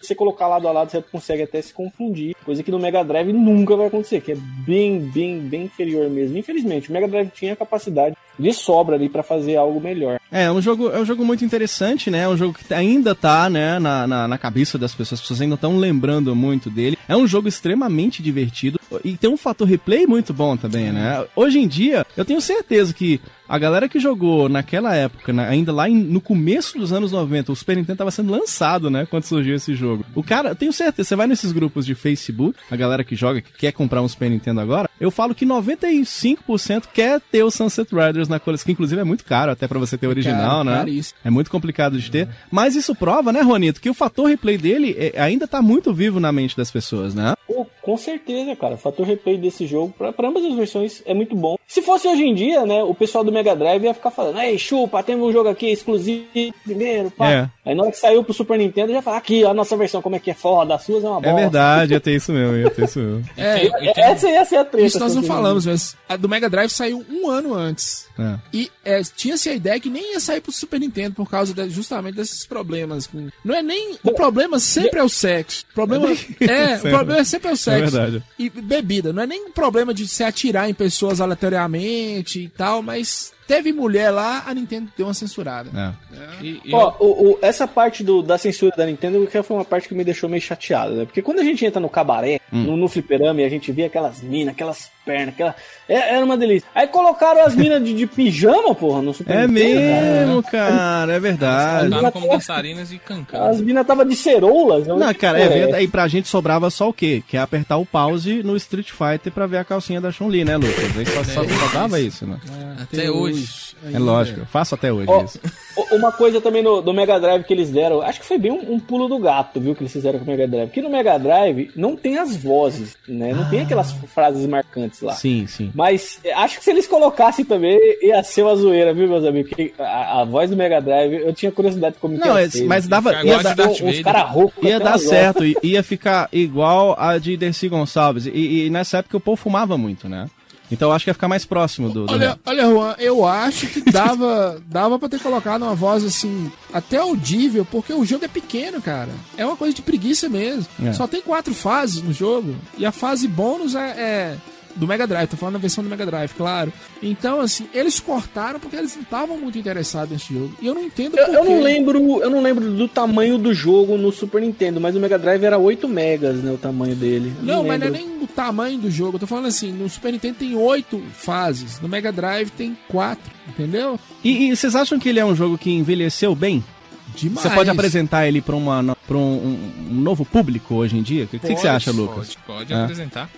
você colocar lado a lado, você consegue até se confundir, coisa que no Mega Drive nunca vai acontecer, que é bem, bem, bem inferior mesmo. Infelizmente, o Mega Drive tinha a capacidade de sobra ali pra fazer algo melhor. É, é um jogo, é um jogo muito interessante, né? É um jogo que ainda tá, né, na, na, na cabeça das pessoas. As pessoas ainda estão lembrando muito dele. É um jogo extremamente divertido e tem um fator replay muito bom também, né? Hoje em dia, eu tenho certeza que a galera que jogou naquela época, ainda lá em- no começo dos anos 90, o Super Nintendo tava sendo lançado, né, quando surgiu esse jogo. O cara, tenho certeza, você vai nesses grupos de Facebook, a galera que joga, que quer comprar um Super Nintendo agora, eu falo que 95% quer ter o Sunset Riders na coleção, que inclusive é muito caro até pra você ter o original, Caro, né? caríssimo. É muito complicado de ter. Mas isso prova, né, Juanito, que o fator replay dele é- ainda tá muito vivo na mente das pessoas, né? Pô, com certeza, cara. O fator replay desse jogo, pra, pra ambas as versões, é muito bom. Se fosse hoje em dia, né, o pessoal do Mega Drive ia ficar falando, ei, chupa, temos um jogo aqui exclusivo primeiro, pá. É. Aí na hora que saiu pro Super Nintendo, já fala, aqui, ó, a nossa versão, como é que é foda, as suas é uma bosta. É verdade, ia ter isso mesmo, ia ter isso mesmo. É, É, essa ia ser a treta. Isso nós não assim, falamos, mas a do Mega Drive saiu um ano antes. É. E é, tinha-se a ideia que nem ia sair pro Super Nintendo por causa de- justamente desses problemas. com- Não é nem. O problema sempre é o sexo. O problema é, o Sempre. problema sempre é o sexo. É verdade. E bebida. Não é nem um problema de se atirar em pessoas aleatoriamente e tal, mas teve mulher lá, a Nintendo deu uma censurada. É. E- e Ó, o- o- essa parte do- da censura da Nintendo que foi uma parte que me deixou meio chateado, né? Porque quando a gente entra no cabaré, Hum. no, no fliperama, e a gente via aquelas minas, aquelas pernas, aquela... é- era uma delícia. Aí colocaram as minas de, de pijama, porra, no Super É Nintendo, cara. mesmo, cara, é verdade. Andavam como dançarinas e cancando. As minas tava de ceroulas. eu- Não, cara, é verdade. E pra gente sobrava só o quê? Que é apertar o pause no Street Fighter pra ver a calcinha da Chun-Li, né, Lucas? Aí só, só, só dava isso, né? Até hoje. hoje. É lógico, eu faço até hoje Ó, isso. Uma coisa também no, do Mega Drive que eles deram, acho que foi bem um, um pulo do gato, viu, que eles fizeram com o Mega Drive. Que no Mega Drive não tem as vozes, né? Não tem aquelas frases marcantes lá. Sim, sim. Mas eh, acho que se eles colocassem também, ia ser uma zoeira, viu, meus amigos? Porque a, a voz do Mega Drive, eu tinha curiosidade de como que Não, ia é- ser. mas dava- Ia ia dar uns caras roucos. Ia dar certo, ia ficar igual a de Dercy Gonçalves. E, e nessa época o povo fumava muito, né? Então eu acho que ia ficar mais próximo do. do Olha, olha, Juan, eu acho que dava, dava pra ter colocado uma voz assim, até audível, porque o jogo é pequeno, cara. É uma coisa de preguiça mesmo. É. Só tem quatro fases no jogo. E a fase bônus é, é do Mega Drive, tô falando da versão do Mega Drive, claro. Então, assim, eles cortaram porque eles não estavam muito interessados nesse jogo. E eu não entendo Eu, por eu quê. não lembro, eu não lembro do tamanho do jogo no Super Nintendo, mas o Mega Drive era 8 megas, né, o tamanho dele. Eu Não, mas não é nem o tamanho do jogo. Eu tô falando assim, no Super Nintendo tem oito fases, no Mega Drive tem quatro, entendeu? E, e vocês acham que ele é um jogo que envelheceu bem? Demais. Você pode apresentar ele pra um, um- novo público hoje em dia? O que, que você acha, Lucas? Pode, pode É. apresentar.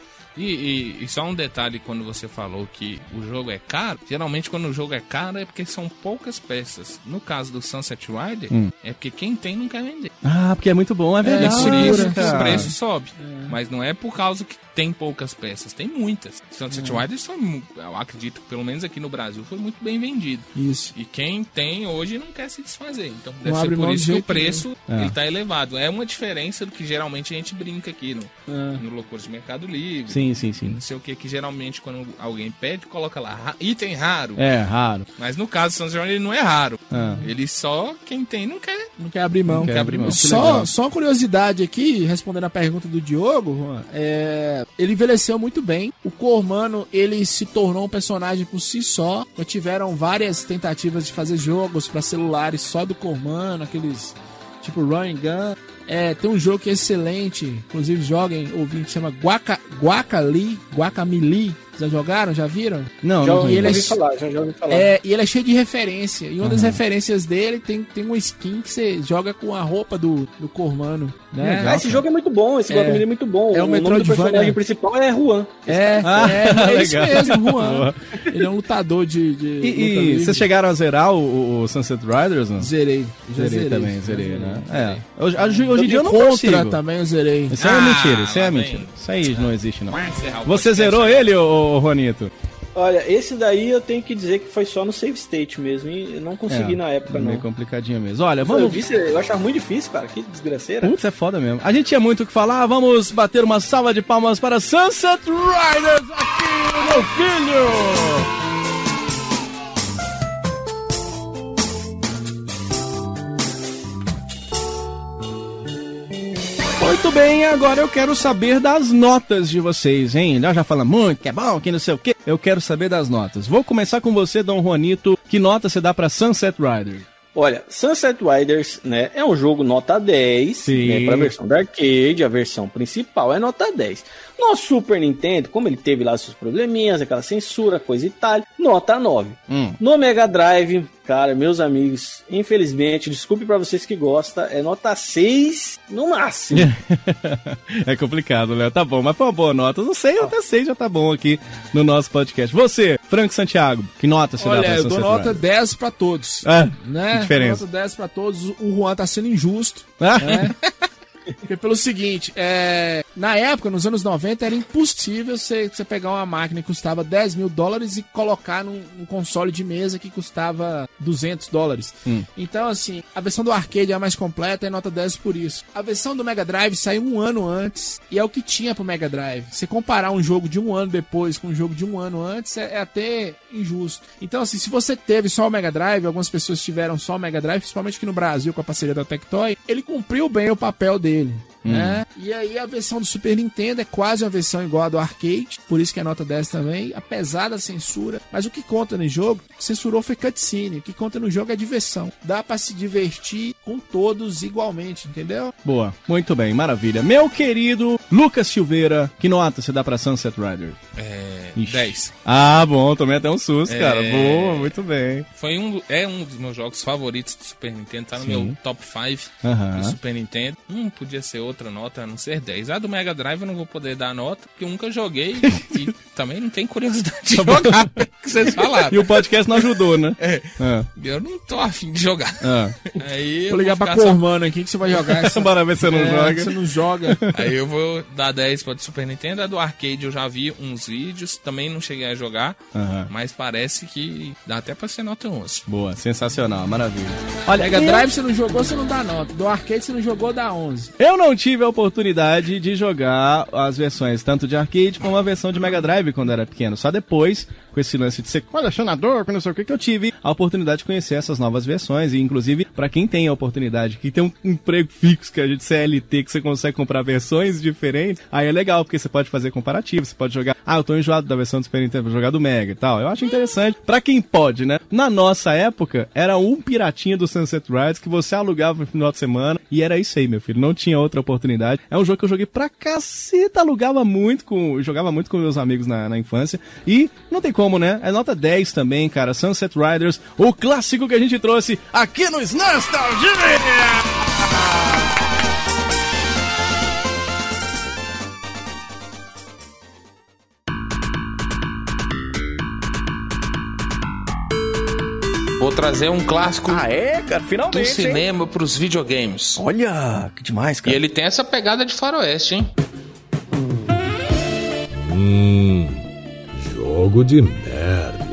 E, e- e só um detalhe quando você falou que o jogo é caro. Geralmente quando o jogo é caro é porque são poucas peças. No caso do Sunset Rider, Hum. é porque quem tem não quer vender. Ah, porque é muito bom, é E verdade. por isso que cara. o preço sobe. Mas não é por causa que tem poucas peças, tem muitas. Sunset É. Riders foi, eu acredito que pelo menos aqui no Brasil foi muito bem vendido. Isso. E quem tem hoje não quer se desfazer. Então Não deve ser abre por isso que o preço. É. ele tá elevado. É uma diferença do que geralmente a gente brinca aqui no, É. no Loucura de Mercado Livre. Sim, sim, sim. Não sei o que, que geralmente quando alguém pede, coloca lá item raro. É, raro. Mas no caso do Sunset Rider ele não é raro. Ah. Ele só, quem tem não quer. Não quer abrir mão. Não quer abrir mão. Só, só uma curiosidade aqui, respondendo a pergunta do Diogo, Juan, é, ele envelheceu muito bem. O Cormano, ele se tornou um personagem por si só. Já tiveram várias tentativas de fazer jogos para celulares só do Cormano, aqueles tipo Run Gun. É, tem um jogo que é excelente, inclusive joguem, ouvinte, chama Guaca, Guacali, Guacamili. Já jogaram? Já viram? Não, Já, não E ele é ouvi falar, já, já ouvi falar. é, e ele é cheio de referência. E uma das Uhum. referências dele tem, tem uma skin que você joga com a roupa do, do Cormano. Né? Ah, esse jogo é muito bom, esse É. É muito bom. É o o nome do personagem principal é Juan. É, Ah, é, é isso legal. mesmo, Juan. Ele é um lutador de. de E, luta e vocês chegaram a zerar o, o Sunset Riders, não? Zerei. Já Zerei, zerei. também, zerei, zerei. né? É. Hoje, hoje, hoje em dia eu não Contra consigo. também eu zerei. Isso aí é Ah, mentira, isso aí é mentira. Isso aí não existe, não. Você zerou ele, ô, ô Juanito? Olha, esse daí eu tenho que dizer que foi só no save state mesmo. E eu não consegui É, na época, não. Meio complicadinho mesmo. Olha, Eu, vamos... vi, eu achava muito difícil, cara. Que desgraceira. Putz, é foda mesmo. A gente tinha muito o que falar, vamos bater uma salva de palmas para Sunset Riders aqui, meu filho! Muito bem, agora eu quero saber das notas de vocês, hein? Nós já falamos muito, que é bom, que não sei o quê. Eu quero saber das notas. Vou começar com você, Dom Juanito. Que nota você dá pra Sunset Riders? Olha, Sunset Riders, né, é um jogo nota 10, Sim. né, pra versão da arcade, a versão principal é nota 10. No Super Nintendo, como ele teve lá seus probleminhas, aquela censura, coisa e tal, nota 9. Hum. No Mega Drive, cara, meus amigos, infelizmente, desculpe pra vocês que gostam, é nota 6 no máximo. é complicado, Léo. Tá bom, mas foi uma boa nota. Não sei, até sei já tá bom aqui no nosso podcast. Você, Franco Santiago, que nota você dá Olha, pra eu dou Sunset nota Riders? 10 pra todos. É, né? que diferença. Nota 10 pra todos. O Juan tá sendo injusto. Ah. né? Porque pelo seguinte, é, na época, nos anos 90, era impossível você, você pegar uma máquina que custava 10 mil dólares e colocar num, num console de mesa que custava 200 dólares. Hum. Então, assim, a versão do arcade é a mais completa e nota 10 por isso. A versão do Mega Drive saiu um ano antes e é o que tinha pro Mega Drive. Se comparar um jogo de um ano depois com um jogo de um ano antes, é, é até injusto. Então, assim, se você teve só o Mega Drive, algumas pessoas tiveram só o Mega Drive, principalmente aqui no Brasil com a parceria da Tectoy, ele cumpriu bem o papel dele. جميل. Hum. Né? E aí a versão do Super Nintendo é quase uma versão igual a do arcade, por isso que é nota 10 também, apesar da censura. Mas o que conta no jogo, censurou foi cutscene, o que conta no jogo é diversão. Dá pra se divertir com todos igualmente, entendeu? Boa, muito bem, maravilha. Meu querido Lucas Silveira, que nota você dá pra Sunset Riders? É, Ixi. 10. Ah, bom, tomei até um susto, É. cara. Boa, muito bem. Foi um, é um dos meus jogos favoritos do Super Nintendo, tá no Sim. meu top 5 Aham. do Super Nintendo. Hum, podia ser outra nota, a não ser 10. A do Mega Drive eu não vou poder dar nota, porque eu nunca joguei e também não tenho curiosidade de jogar, que vocês falaram. E o podcast não ajudou, né? É. Ah, Eu não tô afim de jogar. ah. Aí Vou ligar vou pra ficar só- Cormano aqui que você vai jogar. essa- Bora ver se você não É, joga. Você não joga. Aí eu vou dar 10 pra do Super Nintendo. A do arcade eu já vi uns vídeos, também não cheguei a jogar, mas parece que dá até pra ser nota 11. Boa, sensacional, maravilha. Olha, Mega Drive você não jogou, você não dá nota. Do arcade você não jogou, dá 11. Eu não tive a oportunidade de jogar as versões tanto de arcade como a versão de Mega Drive quando era pequeno. Só depois, com esse lance de ser colecionador, com não sei o que, que eu tive a oportunidade de conhecer essas novas versões. E inclusive, pra quem tem a oportunidade, que tem um emprego fixo, que a gente CLT, que você consegue comprar versões diferentes, aí é legal, porque você pode fazer comparativo, você pode jogar, ah, eu tô enjoado da versão do Super Nintendo, vou jogar do Mega e tal. Eu acho interessante. Pra quem pode, né? Na nossa época, era um piratinha do Sunset Riders que você alugava no final de semana e era isso aí, meu filho. Não tinha outra oportunidade. É um jogo que eu joguei pra caceta, alugava muito com. Jogava muito com meus amigos na, na infância. E não tem como, né? É nota 10 também, cara. Sunset Riders, o clássico que a gente trouxe aqui no Nostalgia! Vou trazer um clássico Ah, é, cara? do Finalmente. hein? cinema pros videogames. Olha, que demais, E cara. ele tem essa pegada de faroeste, hein? Hum, jogo de merda.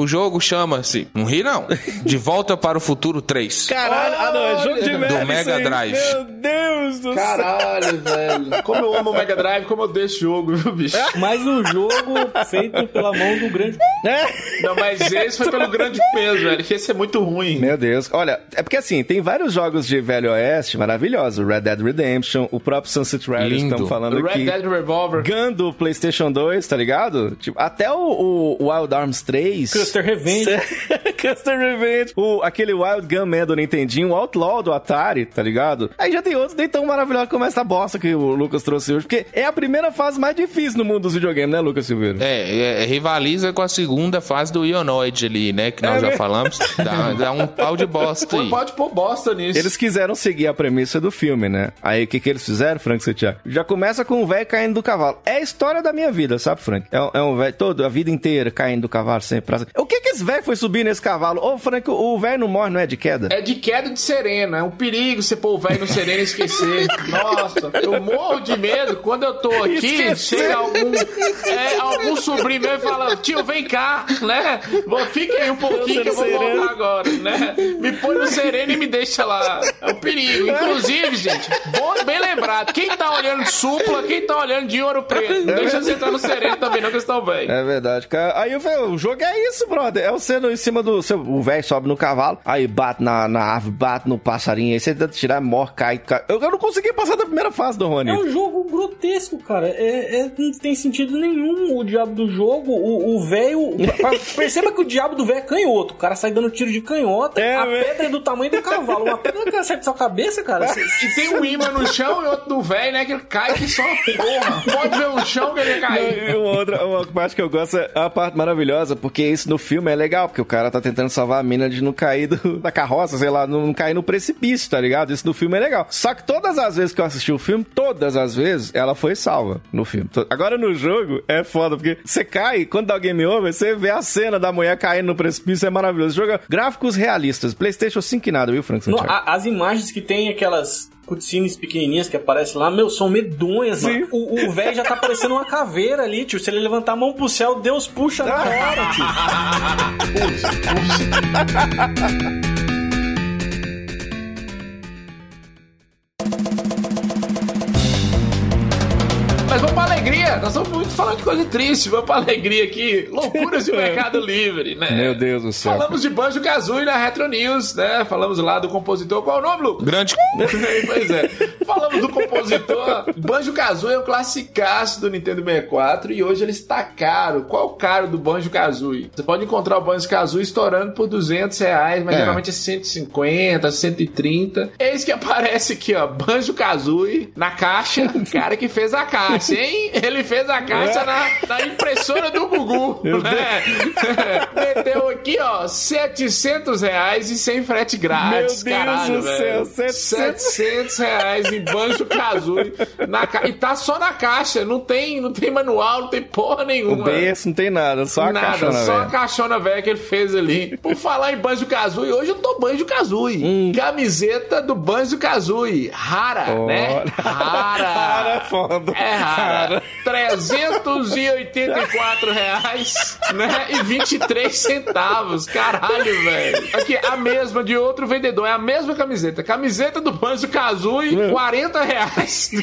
O jogo chama-se, não ri não, De Volta para o Futuro 3. Caralho, ah não, é jogo de Do. Mega. Drive. Meu Deus do céu. Caralho, velho. Como eu amo o Mega Drive, como eu odeio esse jogo, viu, bicho? Mas um jogo feito pela mão do grande. Não, mas esse foi pelo grande peso, velho. que Esse é muito ruim. Meu Deus. Olha, é porque assim, tem vários jogos de Velho Oeste maravilhosos. Red Dead Redemption, o próprio Sunset Riders estamos falando O Red aqui. Dead Revolver. Gun do PlayStation 2, tá ligado? Tipo, até o, o Wild Arms 3. Custer Revenge. Custer Revenge. O, aquele Wild Gun Man do Nintendinho, o Outlaw do Atari, tá ligado? Aí já tem outros nem tão maravilhosos como essa bosta que o Lucas trouxe hoje. Porque é a primeira fase mais difícil no mundo dos videogames, né, Lucas Silveira? É, é, rivaliza com a segunda fase do Ionoid ali, né? Que nós É já mesmo? falamos. Dá, dá um pau de bosta Pô, aí. pode pôr bosta nisso. Eles quiseram seguir a premissa do filme, né? Aí o que, que eles fizeram, Frank Santiago? Já começa com o velho caindo do cavalo. É a história da minha vida, sabe, Frank? É, um- é um velho todo, a vida inteira caindo do cavalo sempre. Pra... O que que esse velho foi subir nesse cavalo? Ô, Frank, o velho não morre, não é de queda? É de queda de serena. É um perigo você pôr o velho no sereno e esquecer. Nossa, eu morro de medo quando eu tô aqui. Esquecer. Chega algum, é, algum sobrinho meu e fala: Tio, vem cá, né? Fica aí um pouquinho que eu vou sereno. voltar agora, né? Me põe no sereno e me deixa lá. É um perigo. Inclusive, gente, bom, bem lembrado: quem tá olhando de supla, quem tá olhando de ouro preto, não deixa você entrar no sereno também, não, que eles estão bem. É verdade, cara. Aí o jogo é isso, brother. É você no- em cima do. Seu, o velho sobe no cavalo, aí bate na, na árvore, bate no passarinho, aí você tenta tirar, morre, cai. cai. Eu, eu não consegui passar da primeira fase do Rony. É um jogo grotesco, cara. É, é- não tem sentido nenhum o diabo do jogo. O o velho. perceba que o diabo do velho é canhoto. O cara sai dando tiro de canhota. É, a velho. pedra é do tamanho do cavalo. Uma pedra que acerta sua cabeça, cara. Cê- E tem um imã no chão e outro do velho, né? Que ele cai que só porra. Pode ver o chão que ele cai. E uma outra uma parte que eu gosto é a parte maravilhosa, porque isso no filme é legal, porque o cara tá tentando salvar a mina de não cair do- da carroça, sei lá, não cair no precipício, tá ligado? Isso no filme é legal. Só que todas as vezes que eu assisti o filme, todas as vezes, ela foi salva no filme. Agora no jogo é foda, porque você cai, quando dá o game over, você vê a cena da mulher caindo no precipício, é maravilhoso. Joga gráficos realistas, PlayStation 5 e nada, viu, Frank Santiago? a- as imagens que tem aquelas cutscenes pequenininhas que aparecem lá, meu, são medonhas, mano. O o velho já tá parecendo uma caveira ali, tio. Se ele levantar a mão pro céu, Deus puxa na hora, tio. Mas vamos alegria. Nós vamos muito falando de coisa triste, vamos pra alegria aqui. Loucuras de Mercado Livre, né? Meu Deus do céu. Falamos de Banjo Kazooie na Retro News, né? Falamos lá do compositor. Qual é o nome, Lucas? Grande. pois é. Falamos do compositor. Banjo Kazooie é um classicaço do Nintendo 64 e hoje ele está caro. Qual o caro do Banjo Kazooie? Você pode encontrar o Banjo Kazooie estourando por 200 reais, mas É. geralmente é 150, 130. Eis que aparece aqui, ó, Banjo Kazooie na caixa. O cara que fez a caixa, hein? Ele fez a caixa na, na impressora do Gugu. né? Meteu aqui, ó, 700 reais e sem frete grátis. Meu Deus caralho, do velho. céu, 700. 700 reais em Banjo Kazooie. Na ca... E tá só na caixa, não tem, não tem manual, não tem porra O nenhuma. berço não tem nada, só a Nada, caixona, só a velho. caixona velha que ele fez ali. Por falar em Banjo Kazooie, hoje eu tô Banjo Kazooie. Hum. Camiseta do Banjo Kazooie. Rara, né? Rara. Rara, foda. É rara. 384 reais, né? E 23 centavos. Caralho, velho. Aqui, a mesma de outro vendedor. É a mesma camiseta. Camiseta do Banjo Kazooie, 40 reais.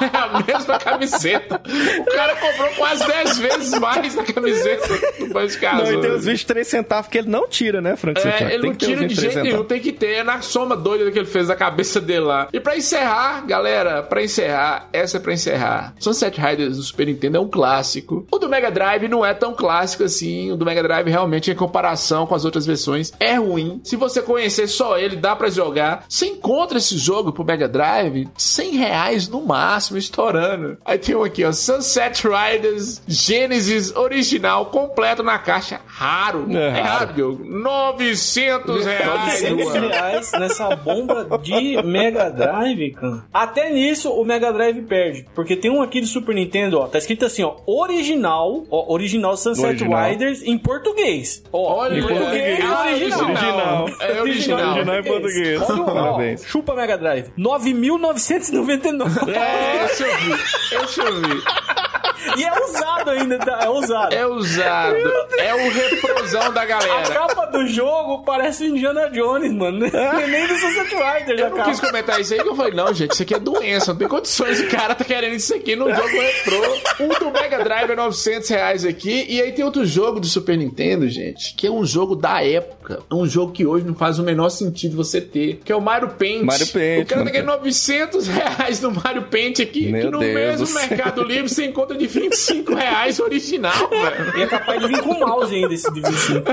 É a mesma camiseta. O cara comprou quase 10 vezes mais a camiseta do Banjo Não, e tem os 23 centavos que ele não tira, né, Frank Sinatra? É, ele não tira de 23 jeito nenhum, tem que ter. É na soma doida que ele fez da cabeça dele lá. E pra encerrar, galera, pra encerrar, essa é pra encerrar. Sunset Riders do Super Nintendo é um clássico. O do Mega Drive não é tão clássico assim. O do Mega Drive realmente, em comparação com as outras versões, é ruim. Se você conhecer só ele, dá pra jogar. Você encontra esse jogo pro Mega Drive 100 reais no máximo, estourando. Aí tem um aqui, ó, Sunset Riders Genesis original, completo na caixa, raro. É É, raro. Diogo. 900 reais. 900 reais nessa bomba de Mega Drive, cara. Até nisso o Mega Drive perde. Porque tem um aqui do Super Nintendo, ó. Tá escrito assim, ó. Original, ó. Original Sunset Original. Riders em português. Ó, Olha, em português. ah, original. original. É original. Original em português. Olha, ó, Parabéns. chupa Mega Drive. 9.999. É, esse eu vi. Esse eu vi. E é usado ainda, tá? É usado. É usado. É o reprosão da A galera. capa do jogo parece o Indiana Jones, mano. É Nem do Sunset Riders. Eu a não capa. quis comentar isso aí, que eu falei, não, gente, isso aqui é doença, não tem condições. O cara tá querendo isso aqui no jogo retrô. O do Mega Drive é 900 reais aqui. E aí tem outro jogo do Super Nintendo, gente, que é um jogo da época. É um jogo que hoje não faz o menor sentido você ter, que é o Mario Paint. Mario Paint, O cara tá querendo 900 reais no Mario Paint aqui, Meu que no Deus mesmo. Mercado Livre você encontra de 25 reais original, velho. E é capaz de vir com mouse ainda esse de 25.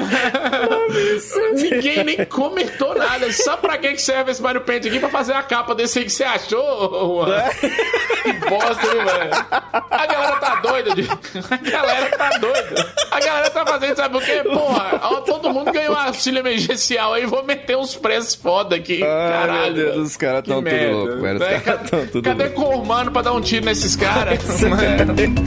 Ninguém nem comentou nada. Só pra que que serve esse Mario Paint aqui? Pra fazer a capa desse aí que você achou, Juan? Que bosta, viu, velho? A galera tá doida, de... A galera tá doida. A galera tá fazendo, sabe o quê? Porra, ó, todo mundo ganhou um auxílio emergencial aí, vou meter uns preços foda aqui. Ai, Caralho. meu Deus, os caras tão tudo louco, velho. Os caras tão tudo Cadê louco. Cormano pra dar um tiro nesses caras?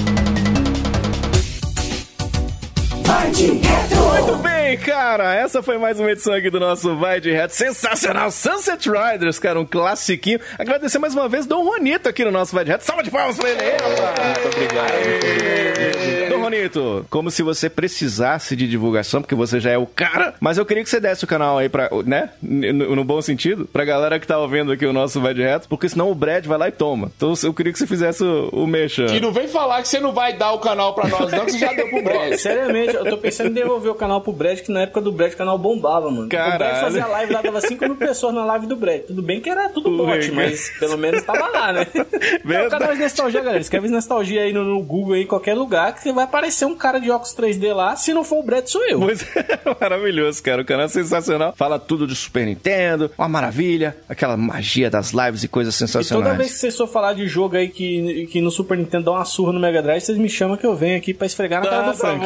Muito bem, cara. Essa foi mais uma edição aqui do nosso Vai de Reto. Sensacional. Sunset Riders, cara, um classiquinho. Agradecer mais uma vez Dom Juanito aqui no nosso Vai de Reto. Salva de palmas pra ele. Muito obrigado. Dom Juanito, como se você precisasse de divulgação, porque você já é o cara, mas eu queria que você desse o canal aí pra, né? No, no bom sentido, pra galera que tá ouvindo aqui o nosso Vai de Reto, porque senão o Brad vai lá e toma. Então eu queria que você fizesse o, o mexa. E não vem falar que você não vai dar o canal pra nós, não, que você já deu pro Brad. Seriamente, eu tô pensando em devolver o canal pro Brad, que na época do Brad o canal bombava, mano. O Brad Caralho. fazia live lá, dava 5 mil pessoas na live do Brad. Tudo bem que era tudo bot, mas pelo menos tava lá, né? Então, canal de nostalgia, galera. Escreve nostalgia aí no, no Google aí, em qualquer lugar, que vai aparecer um cara de óculos 3D lá. Se não for o Brad, sou eu. Pois é, maravilhoso, cara. O canal é sensacional. Fala tudo de Super Nintendo, uma maravilha, aquela magia das lives e coisas E toda sensacionais. vez que vocês for falar de jogo aí que, que no Super Nintendo dá uma surra no Mega Drive, vocês me chamam que eu venho aqui pra esfregar na cara Tá, do Frank.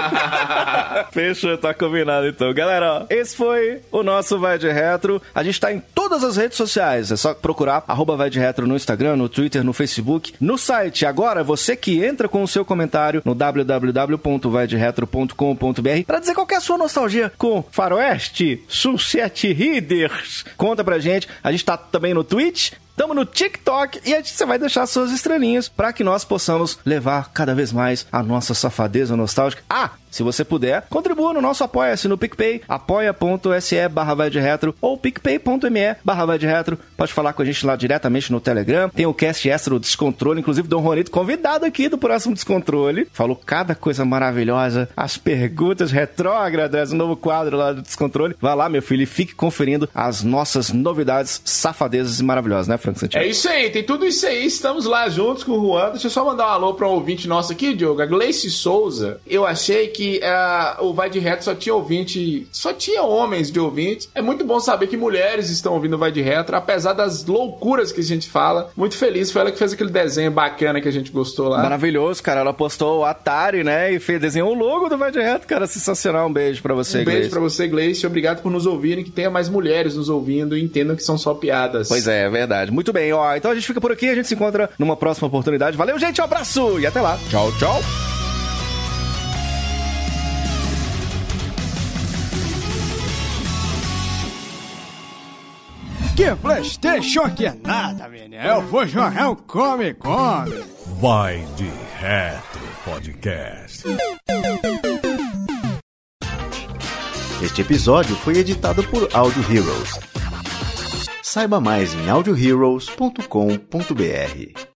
Fechou, tá combinado então. Galera, ó, esse foi o nosso Vai de Retro. A gente tá em todas as redes sociais. É só procurar arroba Vai de Retro no Instagram, no Twitter, no Facebook, no site. Agora, você que entra com o seu comentário no www.vaideretro.com.br pra dizer qual é a sua nostalgia com Faroeste, Sunset Riders. Conta pra gente. A gente tá também no Twitch. Tamo no TikTok e você vai deixar suas estrelinhas para que nós possamos levar cada vez mais a nossa safadeza nostálgica. Ah, Se você puder, contribua no nosso Apoia-se no PicPay, apoia.se barra vai de retro ou picpay.me barra vai de retro. Pode falar com a gente lá diretamente no Telegram. Tem o cast extra do Descontrole, inclusive Dom Ronito, convidado aqui do próximo Descontrole. Falou cada coisa maravilhosa, as perguntas retrógradas, o novo quadro lá do Descontrole. Vá lá, meu filho, e fique conferindo as nossas novidades safadezas e maravilhosas, né, Franco Santiago? É isso aí, tem tudo isso aí. Estamos lá juntos com o Juan. Deixa eu só mandar um alô para um ouvinte nosso aqui, Diogo. A Gleice Souza. Eu achei que uh, o Vai de Reto só tinha ouvinte, só tinha homens de ouvintes. É muito bom saber que mulheres estão ouvindo o Vai de Retro, apesar das loucuras que a gente fala. Muito feliz, foi ela que fez aquele desenho bacana que a gente gostou lá. Maravilhoso, cara. Ela postou o Atari, né? E fez, desenhou o logo do Vai de Reto, cara. Sensacional. Um beijo pra você, Um beijo pra você, Gleice. Obrigado por nos ouvirem, que tenha mais mulheres nos ouvindo e entendam que são só piadas. Pois é, é verdade. Muito bem, ó. Então a gente fica por aqui, a gente se encontra numa próxima oportunidade. Valeu, gente, um abraço e até lá. Tchau, tchau. Que Playstation que é nada, menino. Eu vou jogar um Come Come. Vai de Retro Podcast. Este episódio foi editado por Audio Heroes. Saiba mais em audioheroes.com.br.